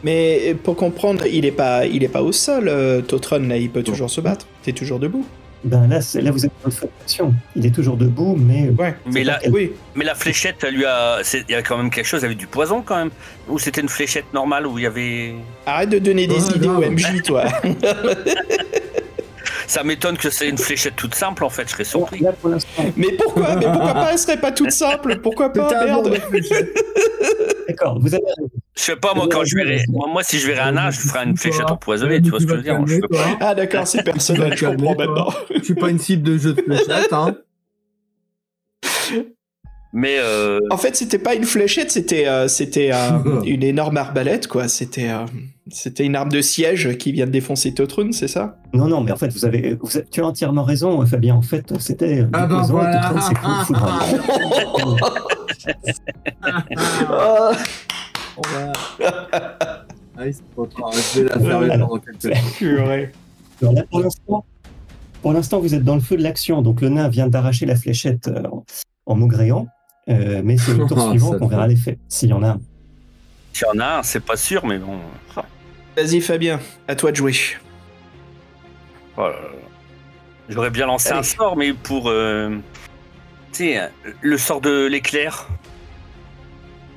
Mais pour comprendre, il est pas, il est pas au sol, euh, Totron, là, il peut toujours se battre. T'es toujours debout. Ben là, là, vous êtes dans le feu d'action. Il est toujours debout, mais Ouais. Mais là, Oui. mais la fléchette, elle lui a. Il y a quand même quelque chose, avec du poison quand même. Ou c'était une fléchette normale où il y avait. Arrête de donner des idées au MJ, toi. Ça m'étonne que c'est une fléchette toute simple, en fait, je serais surpris. là, pour l'instant, Mais pourquoi? Mais pourquoi pas? Elle serait pas toute simple Pourquoi pas Merde. d'accord, vous avez Je sais pas, moi, quand je verrai. Moi, moi, si je verrai un nain, je ferai une fléchette empoisonnée, tu vois ce que je veux dire Je peux pas. Ah d'accord, c'est personnel, je comprends maintenant. Je suis pas une cible de jeu de fléchettes, hein. Mais euh, En fait, c'était pas une fléchette, c'était euh, c'était euh, une énorme arbalète, quoi. C'était euh, c'était une arme de siège qui vient de défoncer Totrun, c'est ça? Non, non, mais en fait, vous avez, vous avez- tu as entièrement raison, Fabien. En fait, c'était. Ah ben voilà. Ah, oui, c'est pas trop. Je vais la fermer Alors, pendant quelques temps. purée. Alors là, pour l'instant, pour l'instant, vous êtes dans le feu de l'action. Donc, le nain vient d'arracher la fléchette euh, en, maugréant. Euh, mais c'est le tour Ah, suivant qu'on verra l'effet, s'il y en a un. s'il y en a un, c'est pas sûr, mais bon. Vas-y Fabien, à toi de jouer. oh là là. J'aurais bien lancé un sort, mais pour. euh, sais, le sort de l'éclair.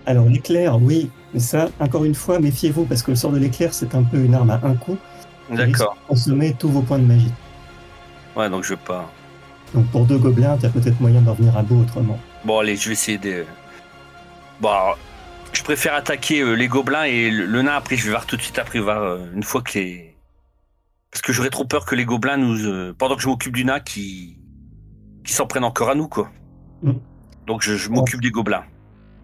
Alors, l'éclair, oui, mais ça, encore une fois, méfiez-vous, parce que le sort de l'éclair, c'est un peu une arme à un coup. D'accord. de Consommer tous vos points de magie. Ouais, donc je vais pas. Donc, pour deux gobelins, tu as peut-être moyen d'en venir à bout autrement. Bon, allez, je vais essayer de. Bon, alors, je préfère attaquer euh, les gobelins et le, le nain après, je vais voir tout de suite après, voir euh, une fois que les. Parce que j'aurais trop peur que les gobelins nous. euh, pendant que je m'occupe du nain, qui. qui s'en prennent encore à nous, quoi. Donc je, je m'occupe des gobelins.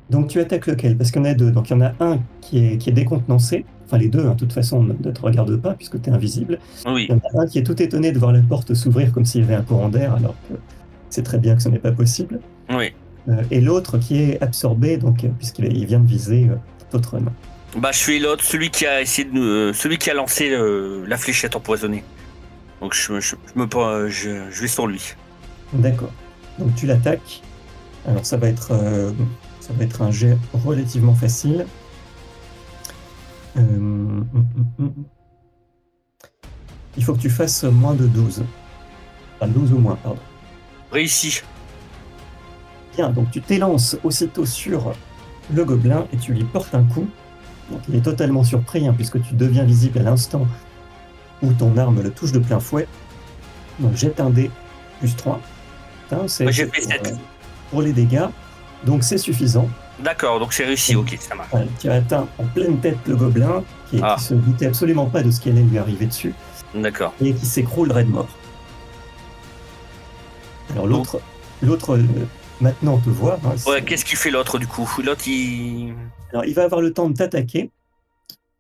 Donc tu attaques lequel? Parce qu'il y en a deux. Donc il y en a un qui est, qui est décontenancé. Enfin les deux, hein, de toute façon, ne te regardent pas puisque tu es invisible. Oui. Il y en a un qui est tout étonné de voir la porte s'ouvrir comme s'il y avait un courant d'air alors que c'est très bien que ce n'est pas possible. Oui. Euh, et l'autre qui est absorbé, donc euh, puisqu'il vient de viser euh, Totron. Bah, je suis l'autre, celui qui a essayé de nous. euh, celui qui a lancé la fléchette empoisonnée. Donc je, je, je me, je, je vais sur lui. D'accord. Donc tu l'attaques. Alors ça va être euh, ça va être un jet relativement facile. Euh, hum, hum, hum. Il faut que tu fasses moins de 12. Enfin 12 ou moins, pardon. Réussi. Bien, donc tu t'élances aussitôt sur le gobelin et tu lui portes un coup. Donc il est totalement surpris hein, puisque tu deviens visible à l'instant où ton arme le touche de plein fouet. Donc jette un dé plus 3. Putain, c'est Moi, j'ai fait pour, sept. euh, pour les dégâts. Donc c'est suffisant. D'accord, donc c'est réussi, ok, ça marche. Voilà, tu as atteint en pleine tête le gobelin qui, Ah. qui se doutait absolument pas de ce qui allait lui arriver dessus D'accord. et qui s'écroule raide mort. Alors l'autre, l'autre euh, maintenant te voit. hein, Ouais, qu'est-ce qu'il fait l'autre du coup? L'autre, il. Alors, il va avoir le temps de t'attaquer.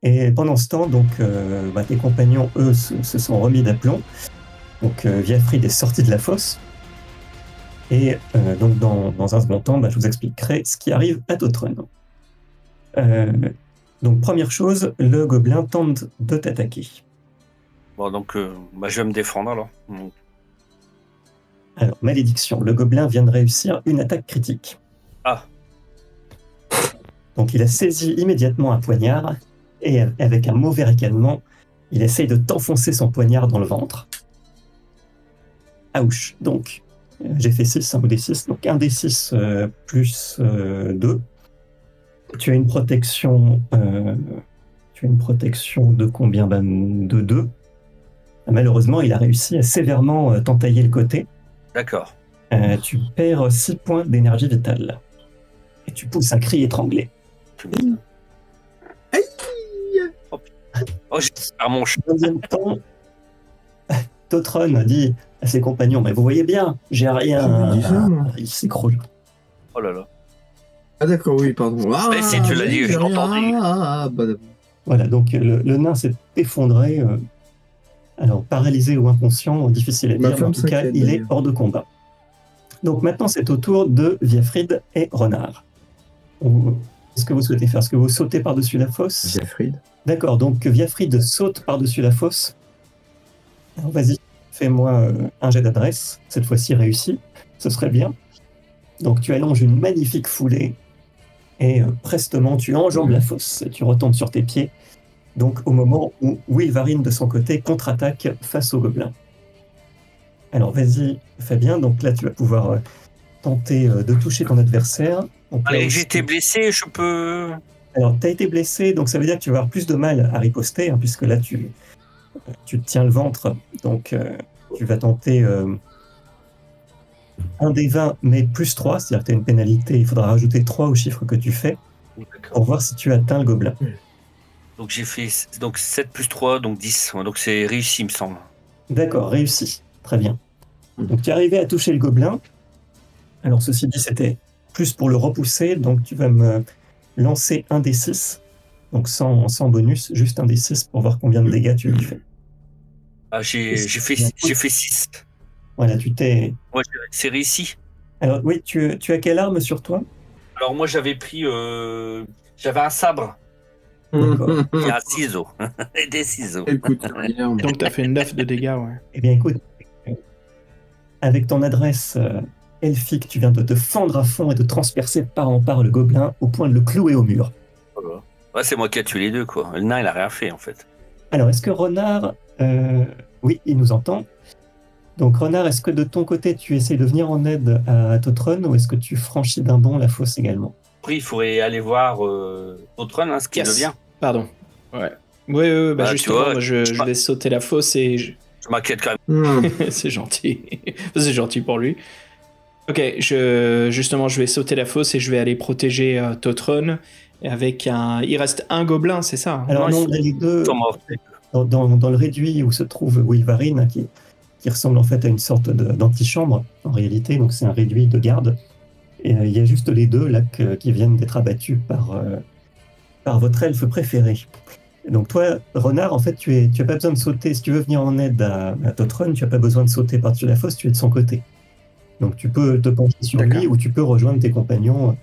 Et pendant ce temps, donc, euh, bah, tes compagnons, eux, se, se sont remis d'aplomb. Donc, euh, Viafrid est sorti de la fosse. Et euh, donc, dans, dans un second temps, bah, je vous expliquerai ce qui arrive à Totrun. Euh, donc, première chose, le gobelin tente de t'attaquer. Bon, donc, euh, bah, je vais me défendre alors. Donc, Alors, malédiction, le gobelin vient de réussir une attaque critique. Ah. Donc il a saisi immédiatement un poignard et avec un mauvais ricanement, il essaye de t'enfoncer son poignard dans le ventre. Ouch. Donc j'ai fait 6, un ou des 6, donc un des 6 plus 2. Tu as une protection. euh, tu as une protection de combien? Ben, De 2. Malheureusement, il a réussi à sévèrement euh, t'entailler le côté. D'accord. Euh, tu perds 6 points d'énergie vitale. Et tu pousses un cri étranglé. Oh, j'ai perdu mon chat. Deuxième temps, Totron dit à ses compagnons Mais vous voyez bien, j'ai rien. Ça, moi. Il s'écroule. Oh là là. Ah d'accord, oui, pardon. Ah, Mais si tu l'as dit, je entendu. Ah, ah, bah. Voilà, donc le, le nain s'est effondré. euh, alors, paralysé ou inconscient, difficile à dire, mais en tout cas, il est hors de combat. Donc maintenant, c'est au tour de Viafrid et Renard. Qu'est-ce que vous souhaitez faire? Est-ce que vous sautez par-dessus la fosse? Jeffried. D'accord, donc Viafrid saute par-dessus la fosse. Alors vas-y, fais-moi euh, un jet d'adresse, cette fois-ci réussi, ce serait bien. Donc tu allonges une magnifique foulée et euh, prestement tu enjambes la fosse et tu retombes sur tes pieds. Donc au moment où Wilvarine de son côté contre-attaque face au gobelin. Alors vas-y Fabien, donc là tu vas pouvoir euh, tenter euh, de toucher ton adversaire. Allez, j'ai été blessé, je peux. alors, tu as été blessé, donc ça veut dire que tu vas avoir plus de mal à riposter, hein, puisque là, tu, tu te tiens le ventre. Donc, euh, tu vas tenter euh, un des 20, mais plus 3, c'est-à-dire que tu as une pénalité. Il faudra rajouter 3 au chiffre que tu fais pour voir si tu atteins le gobelin. Donc j'ai fait donc 7 plus 3, donc 10. Ouais, Donc c'est réussi, il me semble. D'accord, réussi. Très bien. Donc, tu es arrivé à toucher le gobelin. Alors, ceci dit, c'était plus pour le repousser. Donc, tu vas me lancer un des 6. Donc, sans, sans bonus, juste un des 6 pour voir combien de dégâts tu lui fais. Ah, j'ai fait, bien. j'ai fait 6. Voilà, tu t'es. Ouais, c'est réussi. Alors, oui, tu, tu as quelle arme sur toi? Alors moi j'avais pris. euh, J'avais un sabre D'accord. et un ciseau. et des ciseaux. Tirelire. Donc t'as fait 9 de dégâts, ouais. Eh bien, écoute, avec ton adresse euh, elfique, tu viens de te fendre à fond et de transpercer par en par le gobelin au point de le clouer au mur. Voilà. Ouais, c'est moi qui ai tué les deux, quoi. Le nain, il a rien fait, en fait. Alors, est-ce que Renard. Euh, Oui, il nous entend. Donc, Renard, est-ce que de ton côté, tu essaies de venir en aide à Totron ou est-ce que tu franchis d'un bond la fosse également? Après, il faudrait aller voir euh, Autron, hein, ce qu'il Yes. devient. Pardon. Ouais. Ouais, ouais, ouais, bah Bah, justement, vois, moi, je, je- je vais sauter la fosse et je- Je m'inquiète quand même. Hmm. c'est gentil. c'est gentil pour lui. Ok, je, justement, je vais sauter la fosse et je vais aller protéger euh, Totron avec un. Il reste un gobelin, c'est ça hein? Alors, non, non, là, les deux. Dans, dans- dans le réduit où se trouve Wilvarine, qui, qui ressemble en fait à une sorte d'antichambre en réalité, donc c'est un réduit de garde. Et euh, il y a juste les deux là que- qui viennent d'être abattus par, euh, par votre elfe préféré. Donc toi, Renard, en fait, tu n'as tu as pas besoin de sauter. Si tu veux venir en aide à, à Totron, tu n'as pas besoin de sauter par-dessus la fosse, tu es de son côté. Donc tu peux te pencher sur lui ou tu peux rejoindre tes compagnons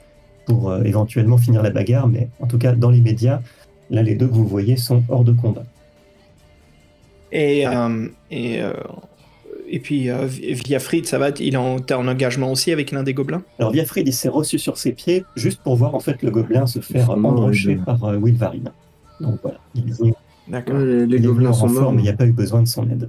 pour euh, éventuellement finir la bagarre, mais en tout cas, dans l'immédiat, là, les deux que vous voyez sont hors de combat. Et, euh, et, euh, et puis, euh, Viafrid, ça va Il est en, t'es en engagement aussi avec l'un des gobelins? Alors Viafrid, il s'est reçu sur ses pieds juste pour voir en fait le gobelin se faire Ils embrocher par euh, Wilvarine. Donc voilà, il est venu, D'accord. Ouais, les, les il est venu gobelins en sont renfort, morts. mais il n'y a pas eu besoin de son aide.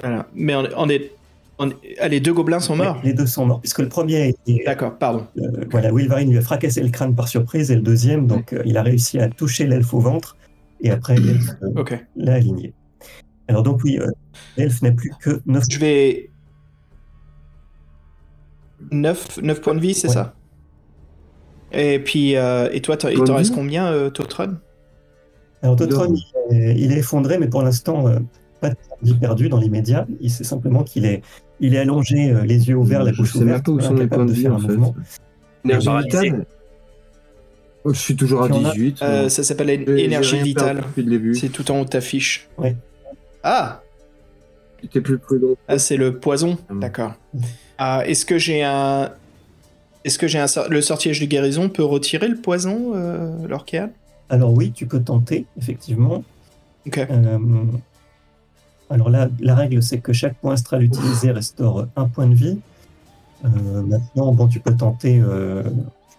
Voilà. Mais on, on est. On- Ah, les deux gobelins sont morts? Ouais, Les deux sont morts, puisque le premier a été. D'accord, pardon. euh, voilà, Wilvarine lui a fracassé le crâne par surprise, et le deuxième, donc, euh, il a réussi à toucher l'elfe au ventre, et après, l'elfe euh, l'a aligné. Alors, donc, oui, euh, l'elfe n'a plus que 9 Je vais. 9, 9 points de vie, c'est Ouais. ça? Et puis, euh, et toi, t'en- il t'en reste combien, euh, Totron? Alors, Totron, il est, il est effondré, mais pour l'instant, euh, pas de vie perdue dans l'immédiat. Il sait simplement qu'il est, il est allongé, euh, les yeux ouverts, la Je bouche sais même ouverte, pas où sont les incapable points de vie faire en un fait. Je suis toujours à Tu en as 18. Euh, Ça s'appelle énergie vitale. C'est tout en haut de ta fiche. Ouais. Ah J'étais plus prudent. Ah, c'est le poison Mm. D'accord. Ah, Est-ce que j'ai un. Est-ce que j'ai un. Le sortilège de guérison peut retirer le poison, euh, Lorcan Alors oui, tu peux tenter, effectivement. Ok. Euh, alors là, la règle, c'est que chaque point astral utilisé restaure un point de vie. Euh, maintenant, bon, tu peux tenter,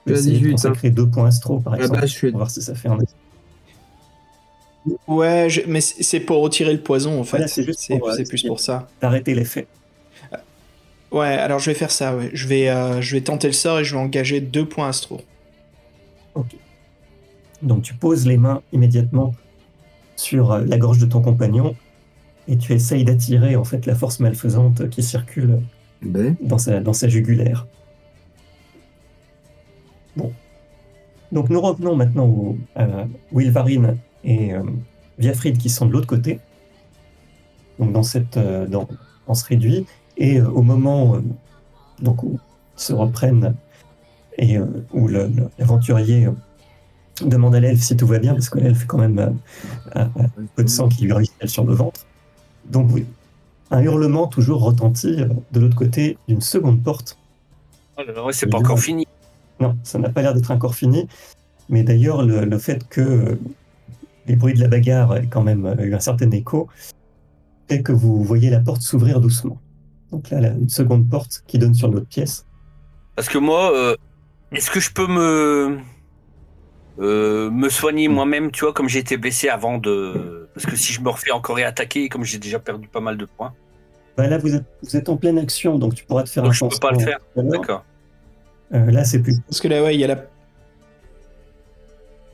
euh, Tu as essayer 18, de consacrer deux points astro, par Ah exemple, bah, je suis- pour voir si ça fait un... Ouais, je- mais c'est pour retirer le poison, en fait. Voilà, c'est juste pour, euh, c'est plus pour ça. d'arrêter l'effet. Ouais, alors je vais faire ça, ouais. Je vais, euh, je vais tenter le sort et je vais engager deux points astro. Donc tu poses les mains immédiatement sur euh, la gorge de ton compagnon et tu essayes d'attirer en fait la force malfaisante qui circule Ben, dans sa, dans sa jugulaire. Bon. Donc nous revenons maintenant au, à Wilvarine et euh, Viafrid qui sont de l'autre côté. Donc dans cette euh, dans, on se réduit et euh, au moment euh, donc où ils se reprennent et euh, où l'aventurier euh, demande à l'elfe si tout va bien parce que l'elfe fait quand même euh, un, peu de sang qui lui ruisselle sur le ventre. Donc oui, un hurlement toujours retentit euh, de l'autre côté d'une seconde porte. Oh là là, ouais, c'est pas encore fini. Non, ça n'a pas l'air d'être encore fini. Mais d'ailleurs, le, le fait que euh, les bruits de la bagarre aient quand même euh, eu un certain écho fait que vous voyez la porte s'ouvrir doucement. Donc là, là, une seconde porte qui donne sur notre pièce. Parce que moi, euh, est-ce que je peux me euh, me soigner moi-même, tu vois, comme j'ai été blessé avant de. Parce que si je me refais encore et attaquer, comme j'ai déjà perdu pas mal de points, Bah là, vous êtes, vous êtes en pleine action, donc tu pourras te faire Donc un je peux pas le faire. d'accord. Euh, là, c'est plus, Parce que là, ouais, il y a la.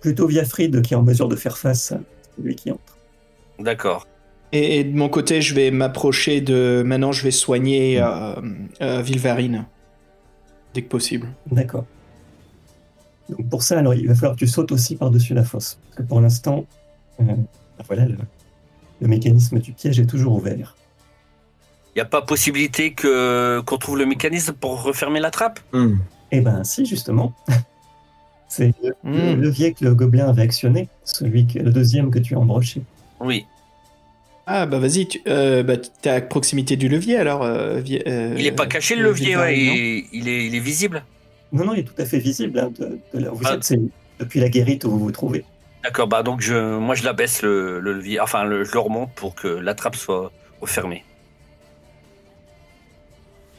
plutôt Viafrid qui est en mesure de faire face à celui qui entre. D'accord. Et, et de mon côté, je vais m'approcher de. Maintenant, je vais soigner euh, euh, Vilvarine. Dès que possible. D'accord. Donc pour ça, alors, il va falloir que tu sautes aussi par-dessus la fosse. Parce que pour l'instant, euh, bah voilà, le, le mécanisme du piège est toujours ouvert. Il n'y a pas possibilité que qu'on trouve le mécanisme pour refermer la trappe? Hum. Eh ben si, justement. C'est le, le Hmm. levier que le gobelin avait actionné, celui que, le deuxième que tu as embroché. Oui. Ah, bah vas-y, tu euh, bah, t'es à proximité du levier alors. euh, vi- euh, Il est pas caché le levier, ouais, il, il est, il est visible. Non, non, il est tout à fait visible hein, de, de là où vous Ah. êtes. Depuis la guérite où vous vous trouvez. D'accord, bah donc je, moi je la baisse le, le levier, enfin le- je le remonte pour que la trappe soit refermée.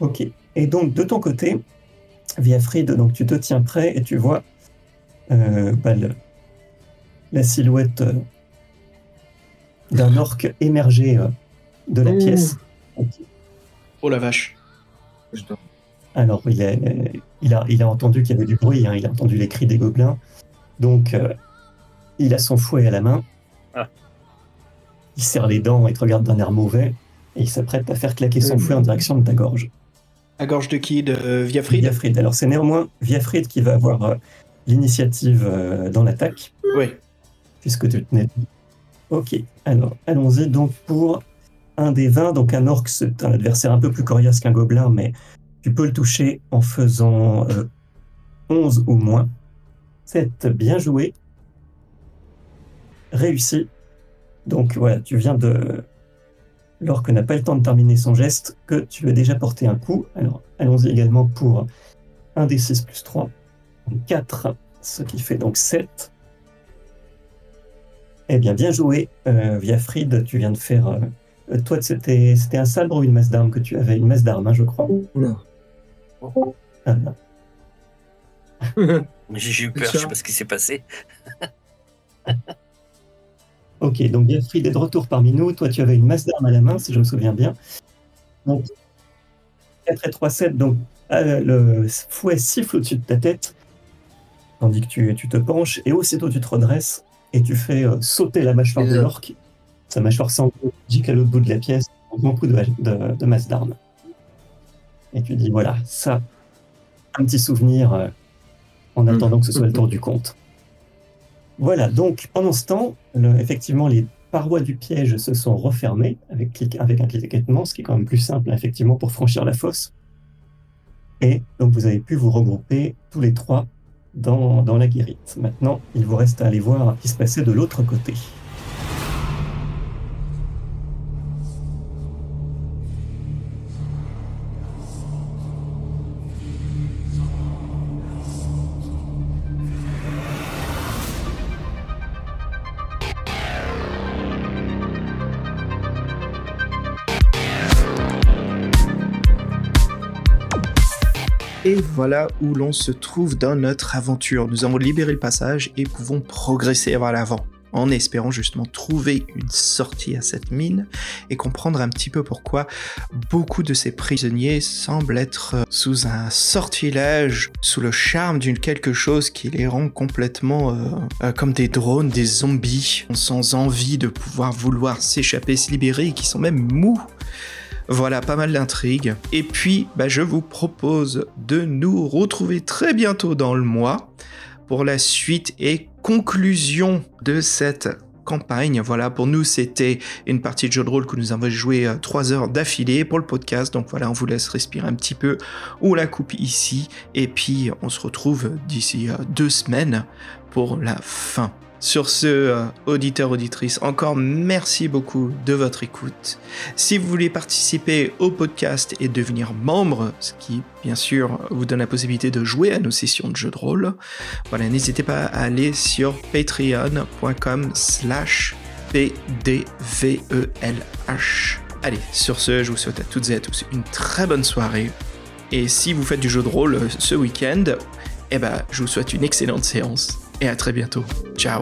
Ok. Et donc, de ton côté, Viafrid, donc tu te tiens prêt et tu vois euh, bah, le- la silhouette euh, d'un orc émerger euh, de la pièce. Oh la vache. Je. Alors, il a, il a, il a entendu qu'il y avait du bruit, hein, il a entendu les cris des gobelins. Donc, euh, il a son fouet à la main. Ah. Il serre les dents et te regarde d'un air mauvais. Et il s'apprête à faire claquer son Mmh. fouet en direction de ta gorge. À gorge de qui? De euh, Viafrid Viafrid. Alors, c'est néanmoins Viafrid qui va avoir euh, l'initiative euh, dans l'attaque, Oui. puisque tu tenais. Ok, alors, allons-y donc pour un des 20. Donc, un orc, c'est un adversaire un peu plus coriace qu'un gobelin, mais tu peux le toucher en faisant euh, 11 ou moins. 7, bien joué. Réussi. Donc, voilà, tu viens de. L'orc n'a pas le temps de terminer son geste, que tu as déjà porté un coup. Alors, allons-y également pour un des 6 plus 3. 4, ce qui fait donc 7. Eh bien, bien joué, euh, Viafrid, tu viens de faire... euh, toi, c'était c'était un sabre ou une masse d'armes que tu avais? Une masse d'armes, hein, je crois. Oula. Ah, J'ai j'ai eu peur, je sais pas ce qui s'est passé. ok, donc Viafrid est de retour parmi nous. Toi, tu avais une masse d'armes à la main, si je me souviens bien. Donc, 4 et 3, 7. Donc, euh, le fouet siffle au-dessus de ta tête, tandis que tu, tu te penches, et aussitôt tu te redresses et tu fais euh, sauter la mâchoire de l'orque. Sa mâchoire sanglique à l'autre bout de la pièce, un grand coup de, de, de masse d'armes. Et tu dis voilà, ça, un petit souvenir euh, en attendant que ce soit le tour du compte. Voilà, donc pendant ce temps, effectivement, les parois du piège se sont refermées avec, clic- avec un ce qui est quand même plus simple, effectivement, pour franchir la fosse. Et donc vous avez pu vous regrouper tous les trois dans, dans la guérite. Maintenant, il vous reste à aller voir ce qui se passait de l'autre côté. Voilà où l'on se trouve dans notre aventure. Nous avons libéré le passage et pouvons progresser vers l'avant, en espérant justement trouver une sortie à cette mine et comprendre un petit peu pourquoi beaucoup de ces prisonniers semblent être sous un sortilège, sous le charme d'une quelque chose qui les rend complètement euh, euh, comme des drones, des zombies, sans envie de pouvoir vouloir s'échapper, se libérer, et qui sont même mous. Voilà, pas mal d'intrigues. Et puis, bah, je vous propose de nous retrouver très bientôt dans le mois pour la suite et conclusion de cette campagne. Voilà, pour nous, c'était une partie de jeu de rôle que nous avons joué euh, trois heures d'affilée pour le podcast. Donc voilà, on vous laisse respirer un petit peu. On la coupe ici. Et puis, on se retrouve d'ici euh, deux semaines pour la fin. Sur ce, euh, auditeur, auditrice, encore merci beaucoup de votre écoute. Si vous voulez participer au podcast et devenir membre, ce qui bien sûr vous donne la possibilité de jouer à nos sessions de jeux de rôle, voilà, n'hésitez pas à aller sur patreon.com slash pdvelh. Allez, sur ce, je vous souhaite à toutes et à tous une très bonne soirée. Et si vous faites du jeu de rôle euh, ce week-end, eh ben, je vous souhaite une excellente séance et à très bientôt. Ciao